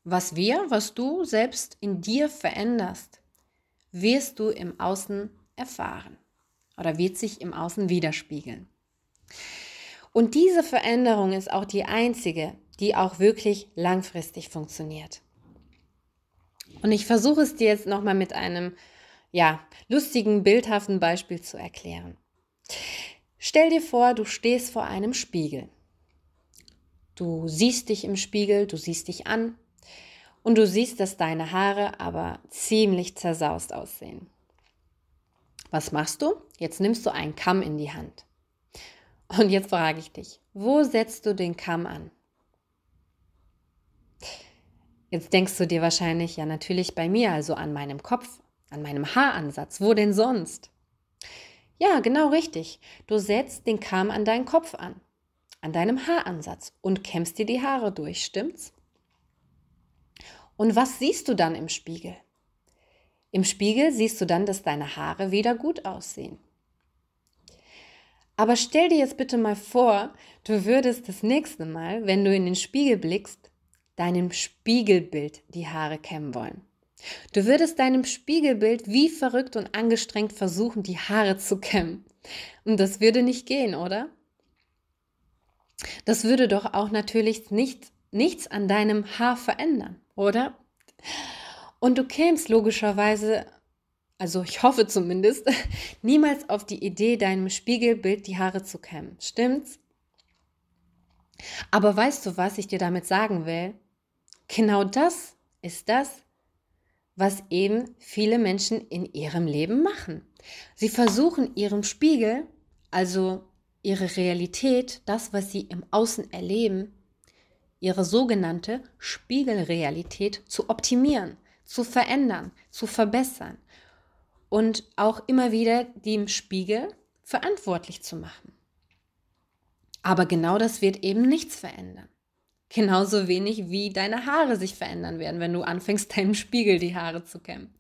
was wir, was du selbst in dir veränderst, wirst du im Außen erfahren oder wird sich im Außen widerspiegeln. Und diese Veränderung ist auch die einzige, die auch wirklich langfristig funktioniert. Und ich versuche es dir jetzt nochmal mit einem ja, lustigen, bildhaften Beispiel zu erklären. Stell dir vor, du stehst vor einem Spiegel. Du siehst dich im Spiegel, du siehst dich an und du siehst, dass deine Haare aber ziemlich zersaust aussehen. Was machst du? Jetzt nimmst du einen Kamm in die Hand. Und jetzt frage ich dich, wo setzt du den Kamm an? Jetzt denkst du dir wahrscheinlich, ja natürlich bei mir, also an meinem Kopf, an meinem Haaransatz. Wo denn sonst? Ja, genau richtig. Du setzt den Kamm an deinen Kopf an an deinem Haaransatz und kämmst dir die Haare durch, stimmt's? Und was siehst du dann im Spiegel? Im Spiegel siehst du dann, dass deine Haare wieder gut aussehen. Aber stell dir jetzt bitte mal vor, du würdest das nächste Mal, wenn du in den Spiegel blickst, deinem Spiegelbild die Haare kämmen wollen. Du würdest deinem Spiegelbild wie verrückt und angestrengt versuchen, die Haare zu kämmen. Und das würde nicht gehen, oder? Das würde doch auch natürlich nicht, nichts an deinem Haar verändern, oder? Und du kämst logischerweise, also ich hoffe zumindest, (laughs) niemals auf die Idee, deinem Spiegelbild die Haare zu kämmen. Stimmt's? Aber weißt du, was ich dir damit sagen will? Genau das ist das, was eben viele Menschen in ihrem Leben machen. Sie versuchen ihrem Spiegel, also ihre Realität, das, was sie im Außen erleben, ihre sogenannte Spiegelrealität zu optimieren, zu verändern, zu verbessern und auch immer wieder dem Spiegel verantwortlich zu machen. Aber genau das wird eben nichts verändern. Genauso wenig wie deine Haare sich verändern werden, wenn du anfängst, (laughs) deinem Spiegel die Haare zu kämmen.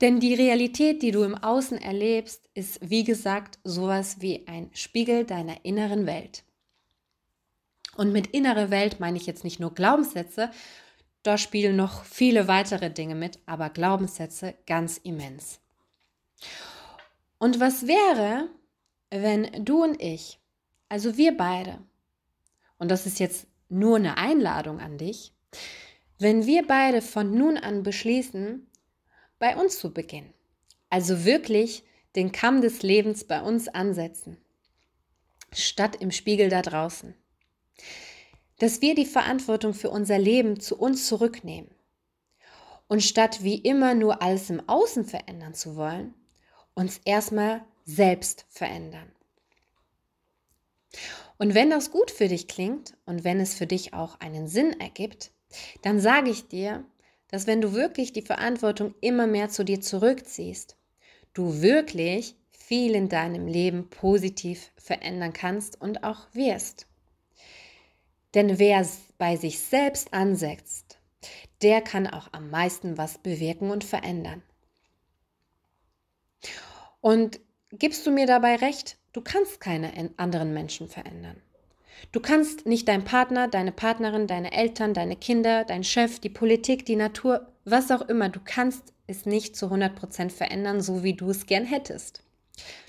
Denn die Realität, die du im Außen erlebst, ist, wie gesagt, sowas wie ein Spiegel deiner inneren Welt. Und mit innere Welt meine ich jetzt nicht nur Glaubenssätze, da spielen noch viele weitere Dinge mit, aber Glaubenssätze ganz immens. Und was wäre, wenn du und ich, also wir beide, und das ist jetzt nur eine Einladung an dich, wenn wir beide von nun an beschließen, bei uns zu beginnen. Also wirklich den Kamm des Lebens bei uns ansetzen, statt im Spiegel da draußen. Dass wir die Verantwortung für unser Leben zu uns zurücknehmen. Und statt wie immer nur alles im Außen verändern zu wollen, uns erstmal selbst verändern. Und wenn das gut für dich klingt und wenn es für dich auch einen Sinn ergibt, dann sage ich dir, dass wenn du wirklich die Verantwortung immer mehr zu dir zurückziehst, du wirklich viel in deinem Leben positiv verändern kannst und auch wirst. Denn wer bei sich selbst ansetzt, der kann auch am meisten was bewirken und verändern. Und gibst du mir dabei recht, Du kannst keine anderen Menschen verändern. Du kannst nicht deinen Partner, deine Partnerin, deine Eltern, deine Kinder, dein Chef, die Politik, die Natur, was auch immer, du kannst es nicht zu 100% verändern, so wie du es gern hättest.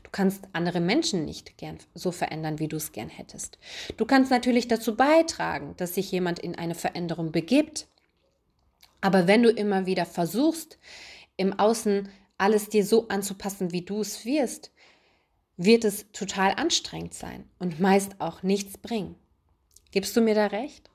Du kannst andere Menschen nicht gern so verändern, wie du es gern hättest. Du kannst natürlich dazu beitragen, dass sich jemand in eine Veränderung begibt. Aber wenn du immer wieder versuchst, im Außen alles dir so anzupassen, wie du es wirst, wird es total anstrengend sein und meist auch nichts bringen. Gibst du mir da recht?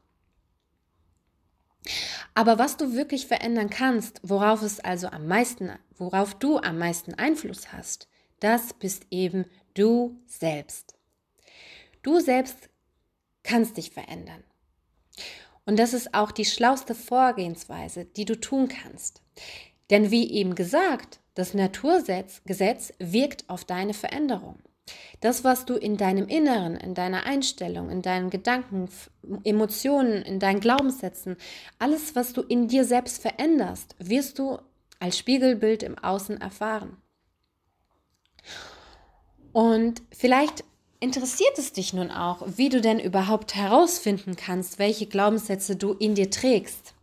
Aber was du wirklich verändern kannst, worauf es also am meisten, worauf du am meisten Einfluss hast, das bist eben du selbst. Du selbst kannst dich verändern. Und das ist auch die schlauste Vorgehensweise, die du tun kannst. Denn wie eben gesagt, das Naturgesetz wirkt auf deine Veränderung. Das, was du in deinem Inneren, in deiner Einstellung, in deinen Gedanken, Emotionen, in deinen Glaubenssätzen, alles, was du in dir selbst veränderst, wirst du als Spiegelbild im Außen erfahren. Und vielleicht interessiert es dich nun auch, wie du denn überhaupt herausfinden kannst, welche Glaubenssätze du in dir trägst.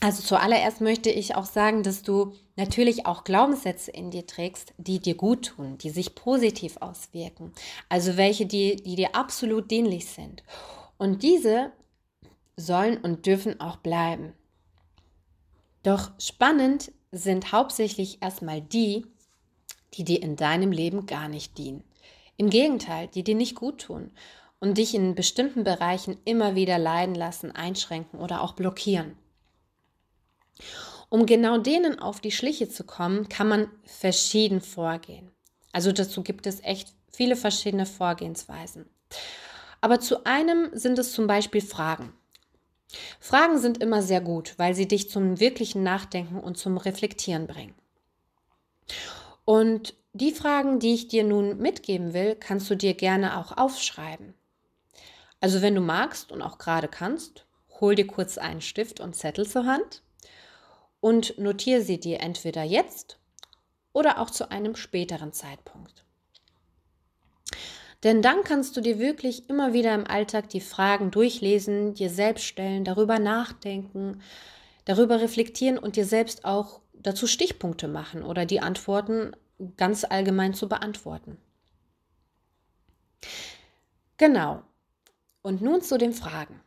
Also zuallererst möchte ich auch sagen, dass du natürlich auch Glaubenssätze in dir trägst, die dir gut tun, die sich positiv auswirken. Also welche, die, die dir absolut dienlich sind. Und diese sollen und dürfen auch bleiben. Doch spannend sind hauptsächlich erstmal die, die dir in deinem Leben gar nicht dienen. Im Gegenteil, die dir nicht gut tun und dich in bestimmten Bereichen immer wieder leiden lassen, einschränken oder auch blockieren. Um genau denen auf die Schliche zu kommen, kann man verschieden vorgehen. Also dazu gibt es echt viele verschiedene Vorgehensweisen. Aber zu einem sind es zum Beispiel Fragen. Fragen sind immer sehr gut, weil sie dich zum wirklichen Nachdenken und zum Reflektieren bringen. Und die Fragen, die ich dir nun mitgeben will, kannst du dir gerne auch aufschreiben. Also wenn du magst und auch gerade kannst, hol dir kurz einen Stift und Zettel zur Hand und notiere sie dir entweder jetzt oder auch zu einem späteren Zeitpunkt. Denn dann kannst du dir wirklich immer wieder im Alltag die Fragen durchlesen, dir selbst stellen, darüber nachdenken, darüber reflektieren und dir selbst auch dazu Stichpunkte machen oder die Antworten ganz allgemein zu beantworten. Genau. Und nun zu den Fragen.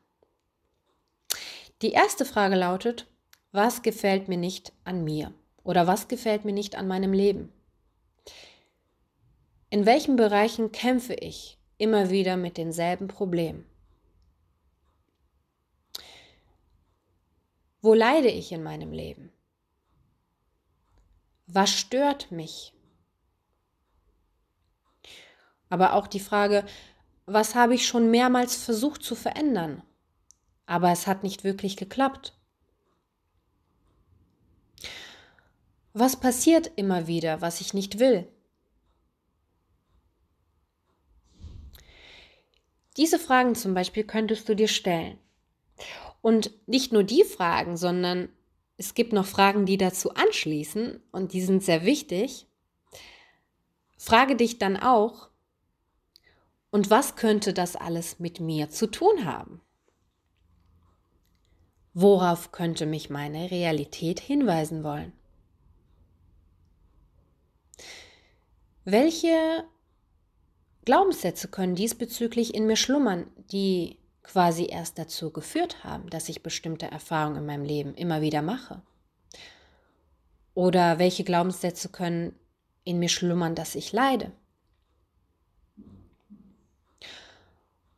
Die erste Frage lautet, was gefällt mir nicht an mir oder was gefällt mir nicht an meinem Leben? In welchen Bereichen kämpfe ich immer wieder mit denselben Problemen? Wo leide ich in meinem Leben? Was stört mich? Aber auch die Frage, was habe ich schon mehrmals versucht zu verändern, aber es hat nicht wirklich geklappt? Was passiert immer wieder, was ich nicht will? Diese Fragen zum Beispiel könntest du dir stellen. Und nicht nur die Fragen, sondern es gibt noch Fragen, die dazu anschließen und die sind sehr wichtig. Frage dich dann auch, und was könnte das alles mit mir zu tun haben? Worauf könnte mich meine Realität hinweisen wollen? Welche Glaubenssätze können diesbezüglich in mir schlummern, die quasi erst dazu geführt haben, dass ich bestimmte Erfahrungen in meinem Leben immer wieder mache? Oder welche Glaubenssätze können in mir schlummern, dass ich leide?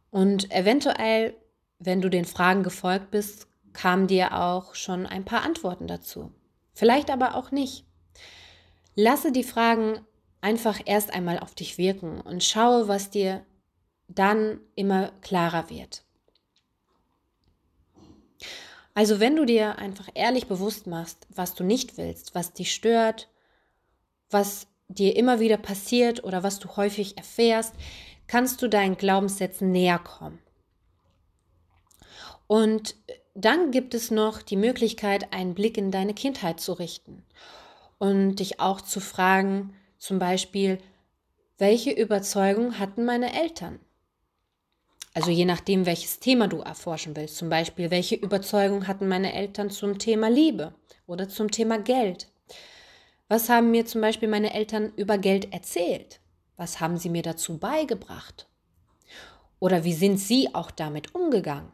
Und eventuell, wenn du den Fragen gefolgt bist, kamen dir auch schon ein paar Antworten dazu. Vielleicht aber auch nicht. Lasse die Fragen einfach erst einmal auf dich wirken und schaue, was dir dann immer klarer wird. Also wenn du dir einfach ehrlich bewusst machst, was du nicht willst, was dich stört, was dir immer wieder passiert oder was du häufig erfährst, kannst du deinen Glaubenssätzen näher kommen. Und dann gibt es noch die Möglichkeit, einen Blick in deine Kindheit zu richten und dich auch zu fragen, zum Beispiel, welche Überzeugung hatten meine Eltern? Also je nachdem, welches Thema du erforschen willst. Zum Beispiel, welche Überzeugung hatten meine Eltern zum Thema Liebe oder zum Thema Geld? Was haben mir zum Beispiel meine Eltern über Geld erzählt? Was haben sie mir dazu beigebracht? Oder wie sind sie auch damit umgegangen?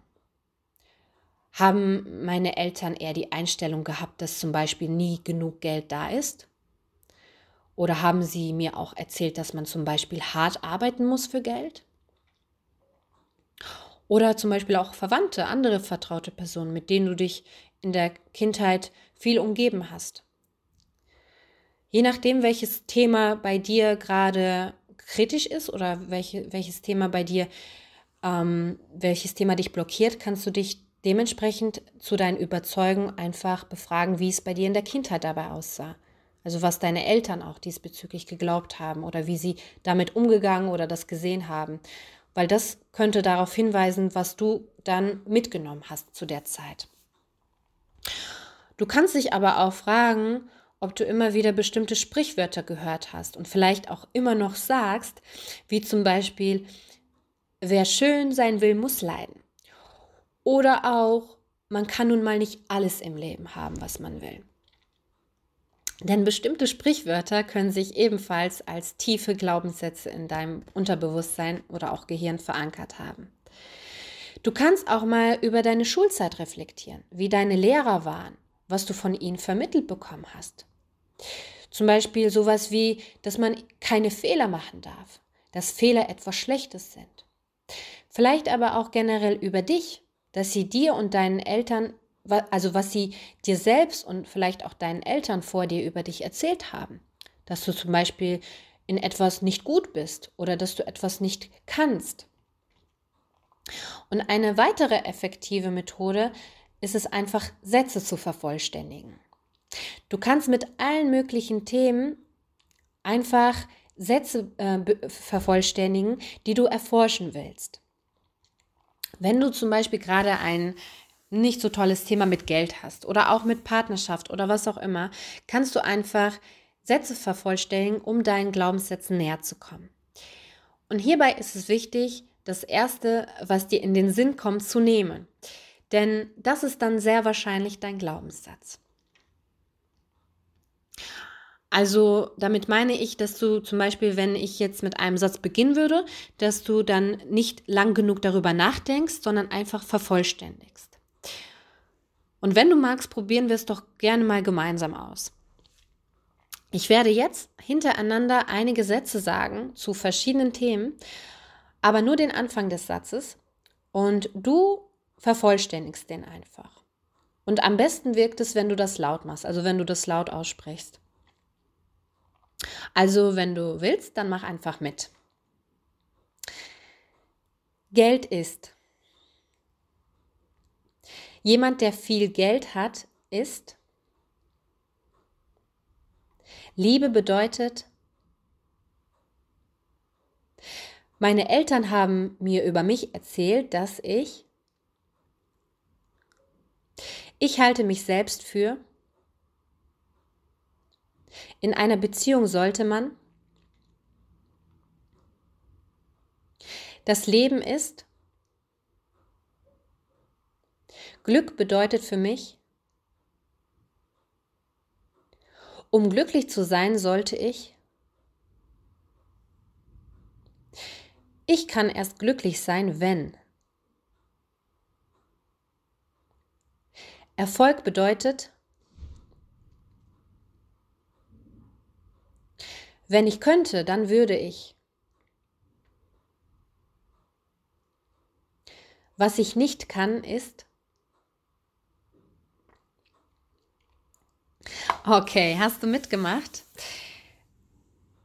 Haben meine Eltern eher die Einstellung gehabt, dass zum Beispiel nie genug Geld da ist? Oder haben Sie mir auch erzählt, dass man zum Beispiel hart arbeiten muss für Geld? Oder zum Beispiel auch Verwandte, andere vertraute Personen, mit denen du dich in der Kindheit viel umgeben hast. Je nachdem, welches Thema bei dir gerade kritisch ist oder welche, welches Thema bei dir, ähm, welches Thema dich blockiert, kannst du dich dementsprechend zu deinen Überzeugungen einfach befragen, wie es bei dir in der Kindheit dabei aussah. Also was deine Eltern auch diesbezüglich geglaubt haben oder wie sie damit umgegangen oder das gesehen haben. Weil das könnte darauf hinweisen, was du dann mitgenommen hast zu der Zeit. Du kannst dich aber auch fragen, ob du immer wieder bestimmte Sprichwörter gehört hast und vielleicht auch immer noch sagst, wie zum Beispiel, wer schön sein will, muss leiden. Oder auch, man kann nun mal nicht alles im Leben haben, was man will. Denn bestimmte Sprichwörter können sich ebenfalls als tiefe Glaubenssätze in deinem Unterbewusstsein oder auch Gehirn verankert haben. Du kannst auch mal über deine Schulzeit reflektieren, wie deine Lehrer waren, was du von ihnen vermittelt bekommen hast. Zum Beispiel sowas wie, dass man keine Fehler machen darf, dass Fehler etwas Schlechtes sind. Vielleicht aber auch generell über dich, dass sie dir und deinen Eltern, also was sie dir selbst und vielleicht auch deinen Eltern vor dir über dich erzählt haben. Dass du zum Beispiel in etwas nicht gut bist oder dass du etwas nicht kannst. Und eine weitere effektive Methode ist es einfach, Sätze zu vervollständigen. Du kannst mit allen möglichen Themen einfach Sätze äh, vervollständigen, die du erforschen willst. Wenn du zum Beispiel gerade ein nicht so tolles Thema mit Geld hast oder auch mit Partnerschaft oder was auch immer, kannst du einfach Sätze vervollständigen, um deinen Glaubenssätzen näher zu kommen. Und hierbei ist es wichtig, das Erste, was dir in den Sinn kommt, zu nehmen. Denn das ist dann sehr wahrscheinlich dein Glaubenssatz. Also damit meine ich, dass du zum Beispiel, wenn ich jetzt mit einem Satz beginnen würde, dass du dann nicht lang genug darüber nachdenkst, sondern einfach vervollständigst. Und wenn du magst, probieren wir es doch gerne mal gemeinsam aus. Ich werde jetzt hintereinander einige Sätze sagen zu verschiedenen Themen, aber nur den Anfang des Satzes und du vervollständigst den einfach. Und am besten wirkt es, wenn du das laut machst, also wenn du das laut aussprichst. Also, wenn du willst, dann mach einfach mit. Geld ist. Jemand, der viel Geld hat, ist. Liebe bedeutet. Meine Eltern haben mir über mich erzählt, dass ich. Ich halte mich selbst für. In einer Beziehung sollte man Das Leben ist Glück bedeutet für mich, um glücklich zu sein, sollte ich Ich kann erst glücklich sein, wenn Erfolg bedeutet Wenn ich könnte, dann würde ich. Was ich nicht kann, ist. Okay, hast du mitgemacht?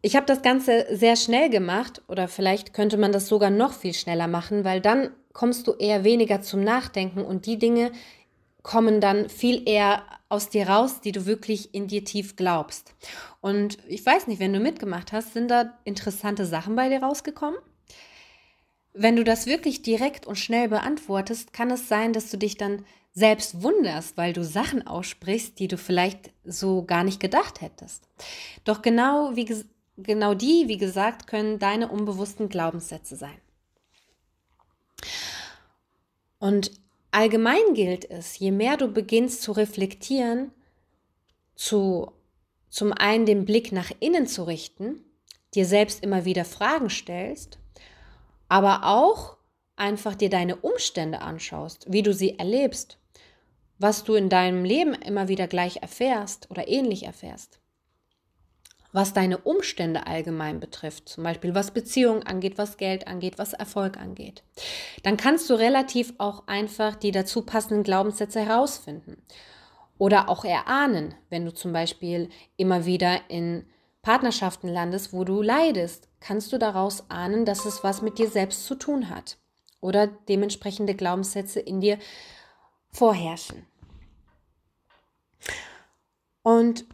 Ich habe das Ganze sehr schnell gemacht oder vielleicht könnte man das sogar noch viel schneller machen, weil dann kommst du eher weniger zum Nachdenken und die Dinge kommen dann viel eher aus dir raus, die du wirklich in dir tief glaubst. Und ich weiß nicht, wenn du mitgemacht hast, sind da interessante Sachen bei dir rausgekommen? Wenn du das wirklich direkt und schnell beantwortest, kann es sein, dass du dich dann selbst wunderst, weil du Sachen aussprichst, die du vielleicht so gar nicht gedacht hättest. Doch genau, wie, genau die, wie gesagt, können deine unbewussten Glaubenssätze sein. Und Allgemein gilt es, je mehr du beginnst zu reflektieren, zu, zum einen den Blick nach innen zu richten, dir selbst immer wieder Fragen stellst, aber auch einfach dir deine Umstände anschaust, wie du sie erlebst, was du in deinem Leben immer wieder gleich erfährst oder ähnlich erfährst. Was deine Umstände allgemein betrifft, zum Beispiel was Beziehungen angeht, was Geld angeht, was Erfolg angeht, dann kannst du relativ auch einfach die dazu passenden Glaubenssätze herausfinden. Oder auch erahnen, wenn du zum Beispiel immer wieder in Partnerschaften landest, wo du leidest, kannst du daraus ahnen, dass es was mit dir selbst zu tun hat oder dementsprechende Glaubenssätze in dir vorherrschen. Und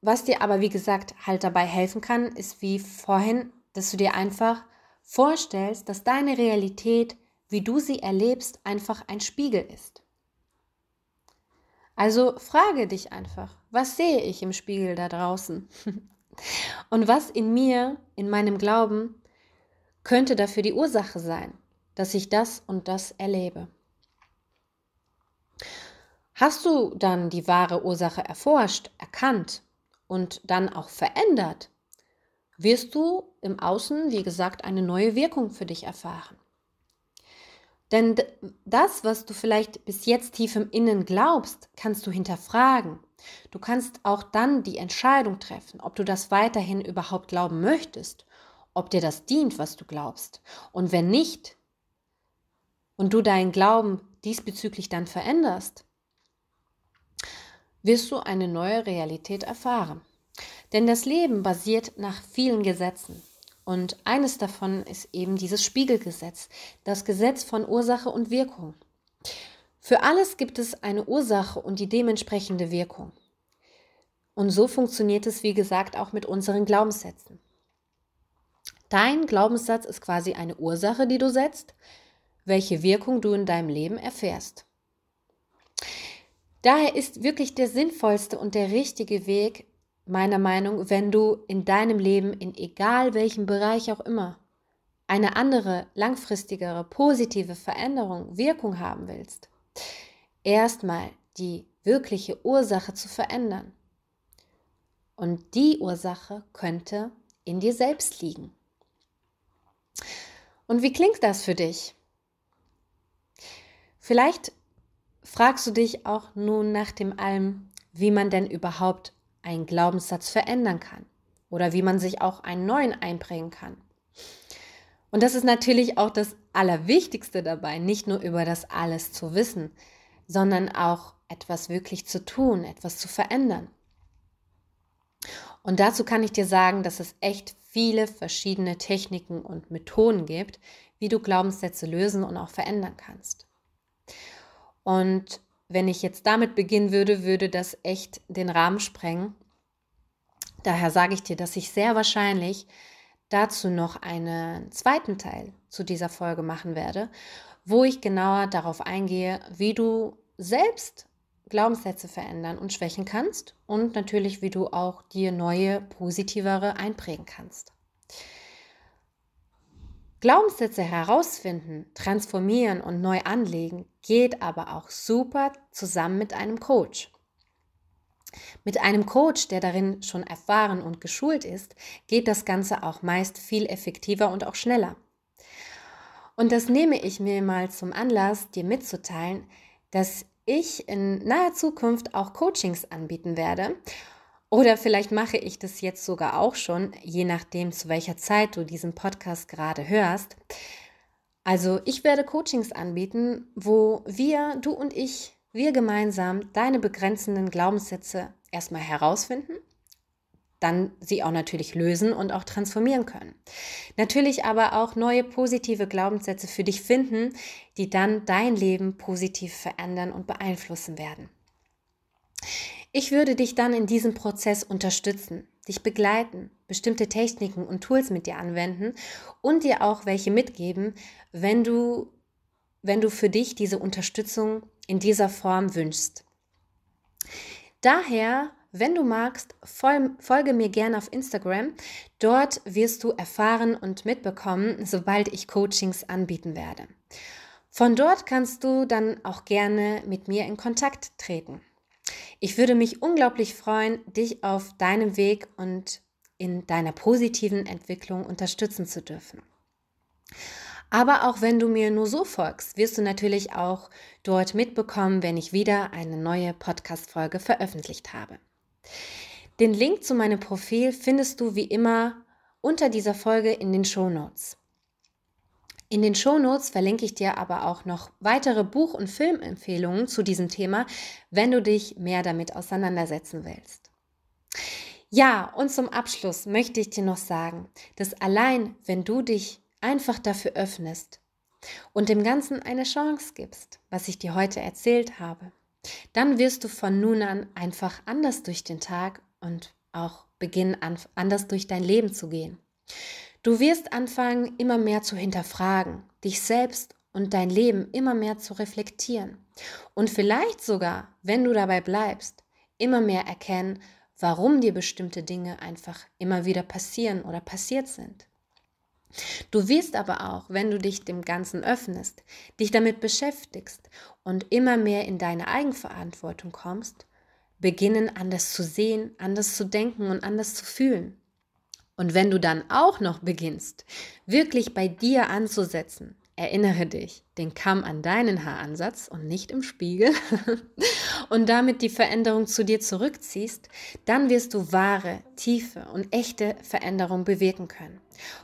was dir aber, wie gesagt, halt dabei helfen kann, ist wie vorhin, dass du dir einfach vorstellst, dass deine Realität, wie du sie erlebst, einfach ein Spiegel ist. Also frage dich einfach, was sehe ich im Spiegel da draußen? (laughs) Und was in mir, in meinem Glauben, könnte dafür die Ursache sein, dass ich das und das erlebe? Hast du dann die wahre Ursache erforscht, erkannt und dann auch verändert, wirst du im Außen, wie gesagt, eine neue Wirkung für dich erfahren. Denn das, was du vielleicht bis jetzt tief im Innen glaubst, kannst du hinterfragen. Du kannst auch dann die Entscheidung treffen, ob du das weiterhin überhaupt glauben möchtest, ob dir das dient, was du glaubst. Und wenn nicht, und du deinen Glauben diesbezüglich dann veränderst, wirst du eine neue Realität erfahren. Denn das Leben basiert nach vielen Gesetzen. Und eines davon ist eben dieses Spiegelgesetz, das Gesetz von Ursache und Wirkung. Für alles gibt es eine Ursache und die dementsprechende Wirkung. Und so funktioniert es, wie gesagt, auch mit unseren Glaubenssätzen. Dein Glaubenssatz ist quasi eine Ursache, die du setzt, welche Wirkung du in deinem Leben erfährst. Daher ist wirklich der sinnvollste und der richtige Weg, meiner Meinung, wenn du in deinem Leben, in egal welchem Bereich auch immer, eine andere, langfristigere, positive Veränderung, Wirkung haben willst, erstmal die wirkliche Ursache zu verändern. Und die Ursache könnte in dir selbst liegen. Und wie klingt das für dich? Vielleicht fragst du dich auch nun nach dem allem, wie man denn überhaupt einen Glaubenssatz verändern kann oder wie man sich auch einen neuen einbringen kann. Und das ist natürlich auch das Allerwichtigste dabei, nicht nur über das alles zu wissen, sondern auch etwas wirklich zu tun, etwas zu verändern. Und dazu kann ich dir sagen, dass es echt viele verschiedene Techniken und Methoden gibt, wie du Glaubenssätze lösen und auch verändern kannst. Und wenn ich jetzt damit beginnen würde, würde das echt den Rahmen sprengen. Daher sage ich dir, dass ich sehr wahrscheinlich dazu noch einen zweiten Teil zu dieser Folge machen werde, wo ich genauer darauf eingehe, wie du selbst Glaubenssätze verändern und schwächen kannst und natürlich, wie du auch dir neue, positivere einprägen kannst. Glaubenssätze herausfinden, transformieren und neu anlegen geht aber auch super zusammen mit einem Coach. Mit einem Coach, der darin schon erfahren und geschult ist, geht das Ganze auch meist viel effektiver und auch schneller. Und das nehme ich mir mal zum Anlass, dir mitzuteilen, dass ich in naher Zukunft auch Coachings anbieten werde oder vielleicht mache ich das jetzt sogar auch schon, je nachdem, zu welcher Zeit du diesen Podcast gerade hörst. Also ich werde Coachings anbieten, wo wir, du und ich, wir gemeinsam deine begrenzenden Glaubenssätze erstmal herausfinden, dann sie auch natürlich lösen und auch transformieren können. Natürlich aber auch neue positive Glaubenssätze für dich finden, die dann dein Leben positiv verändern und beeinflussen werden. Ich würde dich dann in diesem Prozess unterstützen, dich begleiten, bestimmte Techniken und Tools mit dir anwenden und dir auch welche mitgeben, wenn du, wenn du für dich diese Unterstützung in dieser Form wünschst. Daher, wenn du magst, folge mir gerne auf Instagram. Dort wirst du erfahren und mitbekommen, sobald ich Coachings anbieten werde. Von dort kannst du dann auch gerne mit mir in Kontakt treten. Ich würde mich unglaublich freuen, dich auf deinem Weg und in deiner positiven Entwicklung unterstützen zu dürfen. Aber auch wenn du mir nur so folgst, wirst du natürlich auch dort mitbekommen, wenn ich wieder eine neue Podcast-Folge veröffentlicht habe. Den Link zu meinem Profil findest du wie immer unter dieser Folge in den Show Notes. In den Shownotes verlinke ich dir aber auch noch weitere Buch- und Filmempfehlungen zu diesem Thema, wenn du dich mehr damit auseinandersetzen willst. Ja, und zum Abschluss möchte ich dir noch sagen, dass allein wenn du dich einfach dafür öffnest und dem Ganzen eine Chance gibst, was ich dir heute erzählt habe, dann wirst du von nun an einfach anders durch den Tag und auch beginnen, anders durch dein Leben zu gehen. Du wirst anfangen, immer mehr zu hinterfragen, dich selbst und dein Leben immer mehr zu reflektieren. Und vielleicht sogar, wenn du dabei bleibst, immer mehr erkennen, warum dir bestimmte Dinge einfach immer wieder passieren oder passiert sind. Du wirst aber auch, wenn du dich dem Ganzen öffnest, dich damit beschäftigst und immer mehr in deine Eigenverantwortung kommst, beginnen anders zu sehen, anders zu denken und anders zu fühlen. Und wenn du dann auch noch beginnst, wirklich bei dir anzusetzen, Erinnere dich, den Kamm an deinen Haaransatz und nicht im Spiegel (laughs) und damit die Veränderung zu dir zurückziehst, dann wirst du wahre, tiefe und echte Veränderung bewirken können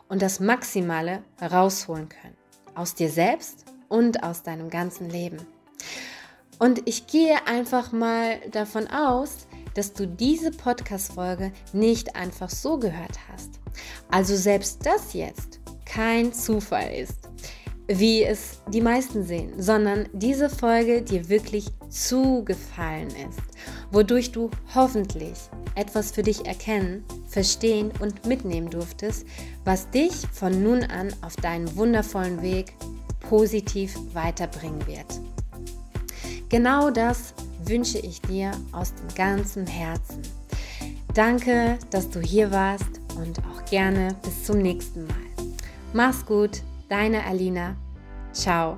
und das Maximale herausholen können. Aus dir selbst und aus deinem ganzen Leben. Und ich gehe einfach mal davon aus, dass du diese Podcast-Folge nicht einfach so gehört hast. Also selbst das jetzt kein Zufall ist wie es die meisten sehen, sondern diese Folge dir wirklich zugefallen ist, wodurch du hoffentlich etwas für dich erkennen, verstehen und mitnehmen durftest, was dich von nun an auf deinen wundervollen Weg positiv weiterbringen wird. Genau das wünsche ich dir aus dem ganzen Herzen. Danke, dass du hier warst und auch gerne bis zum nächsten Mal. Mach's gut, Deine Alina. Ciao.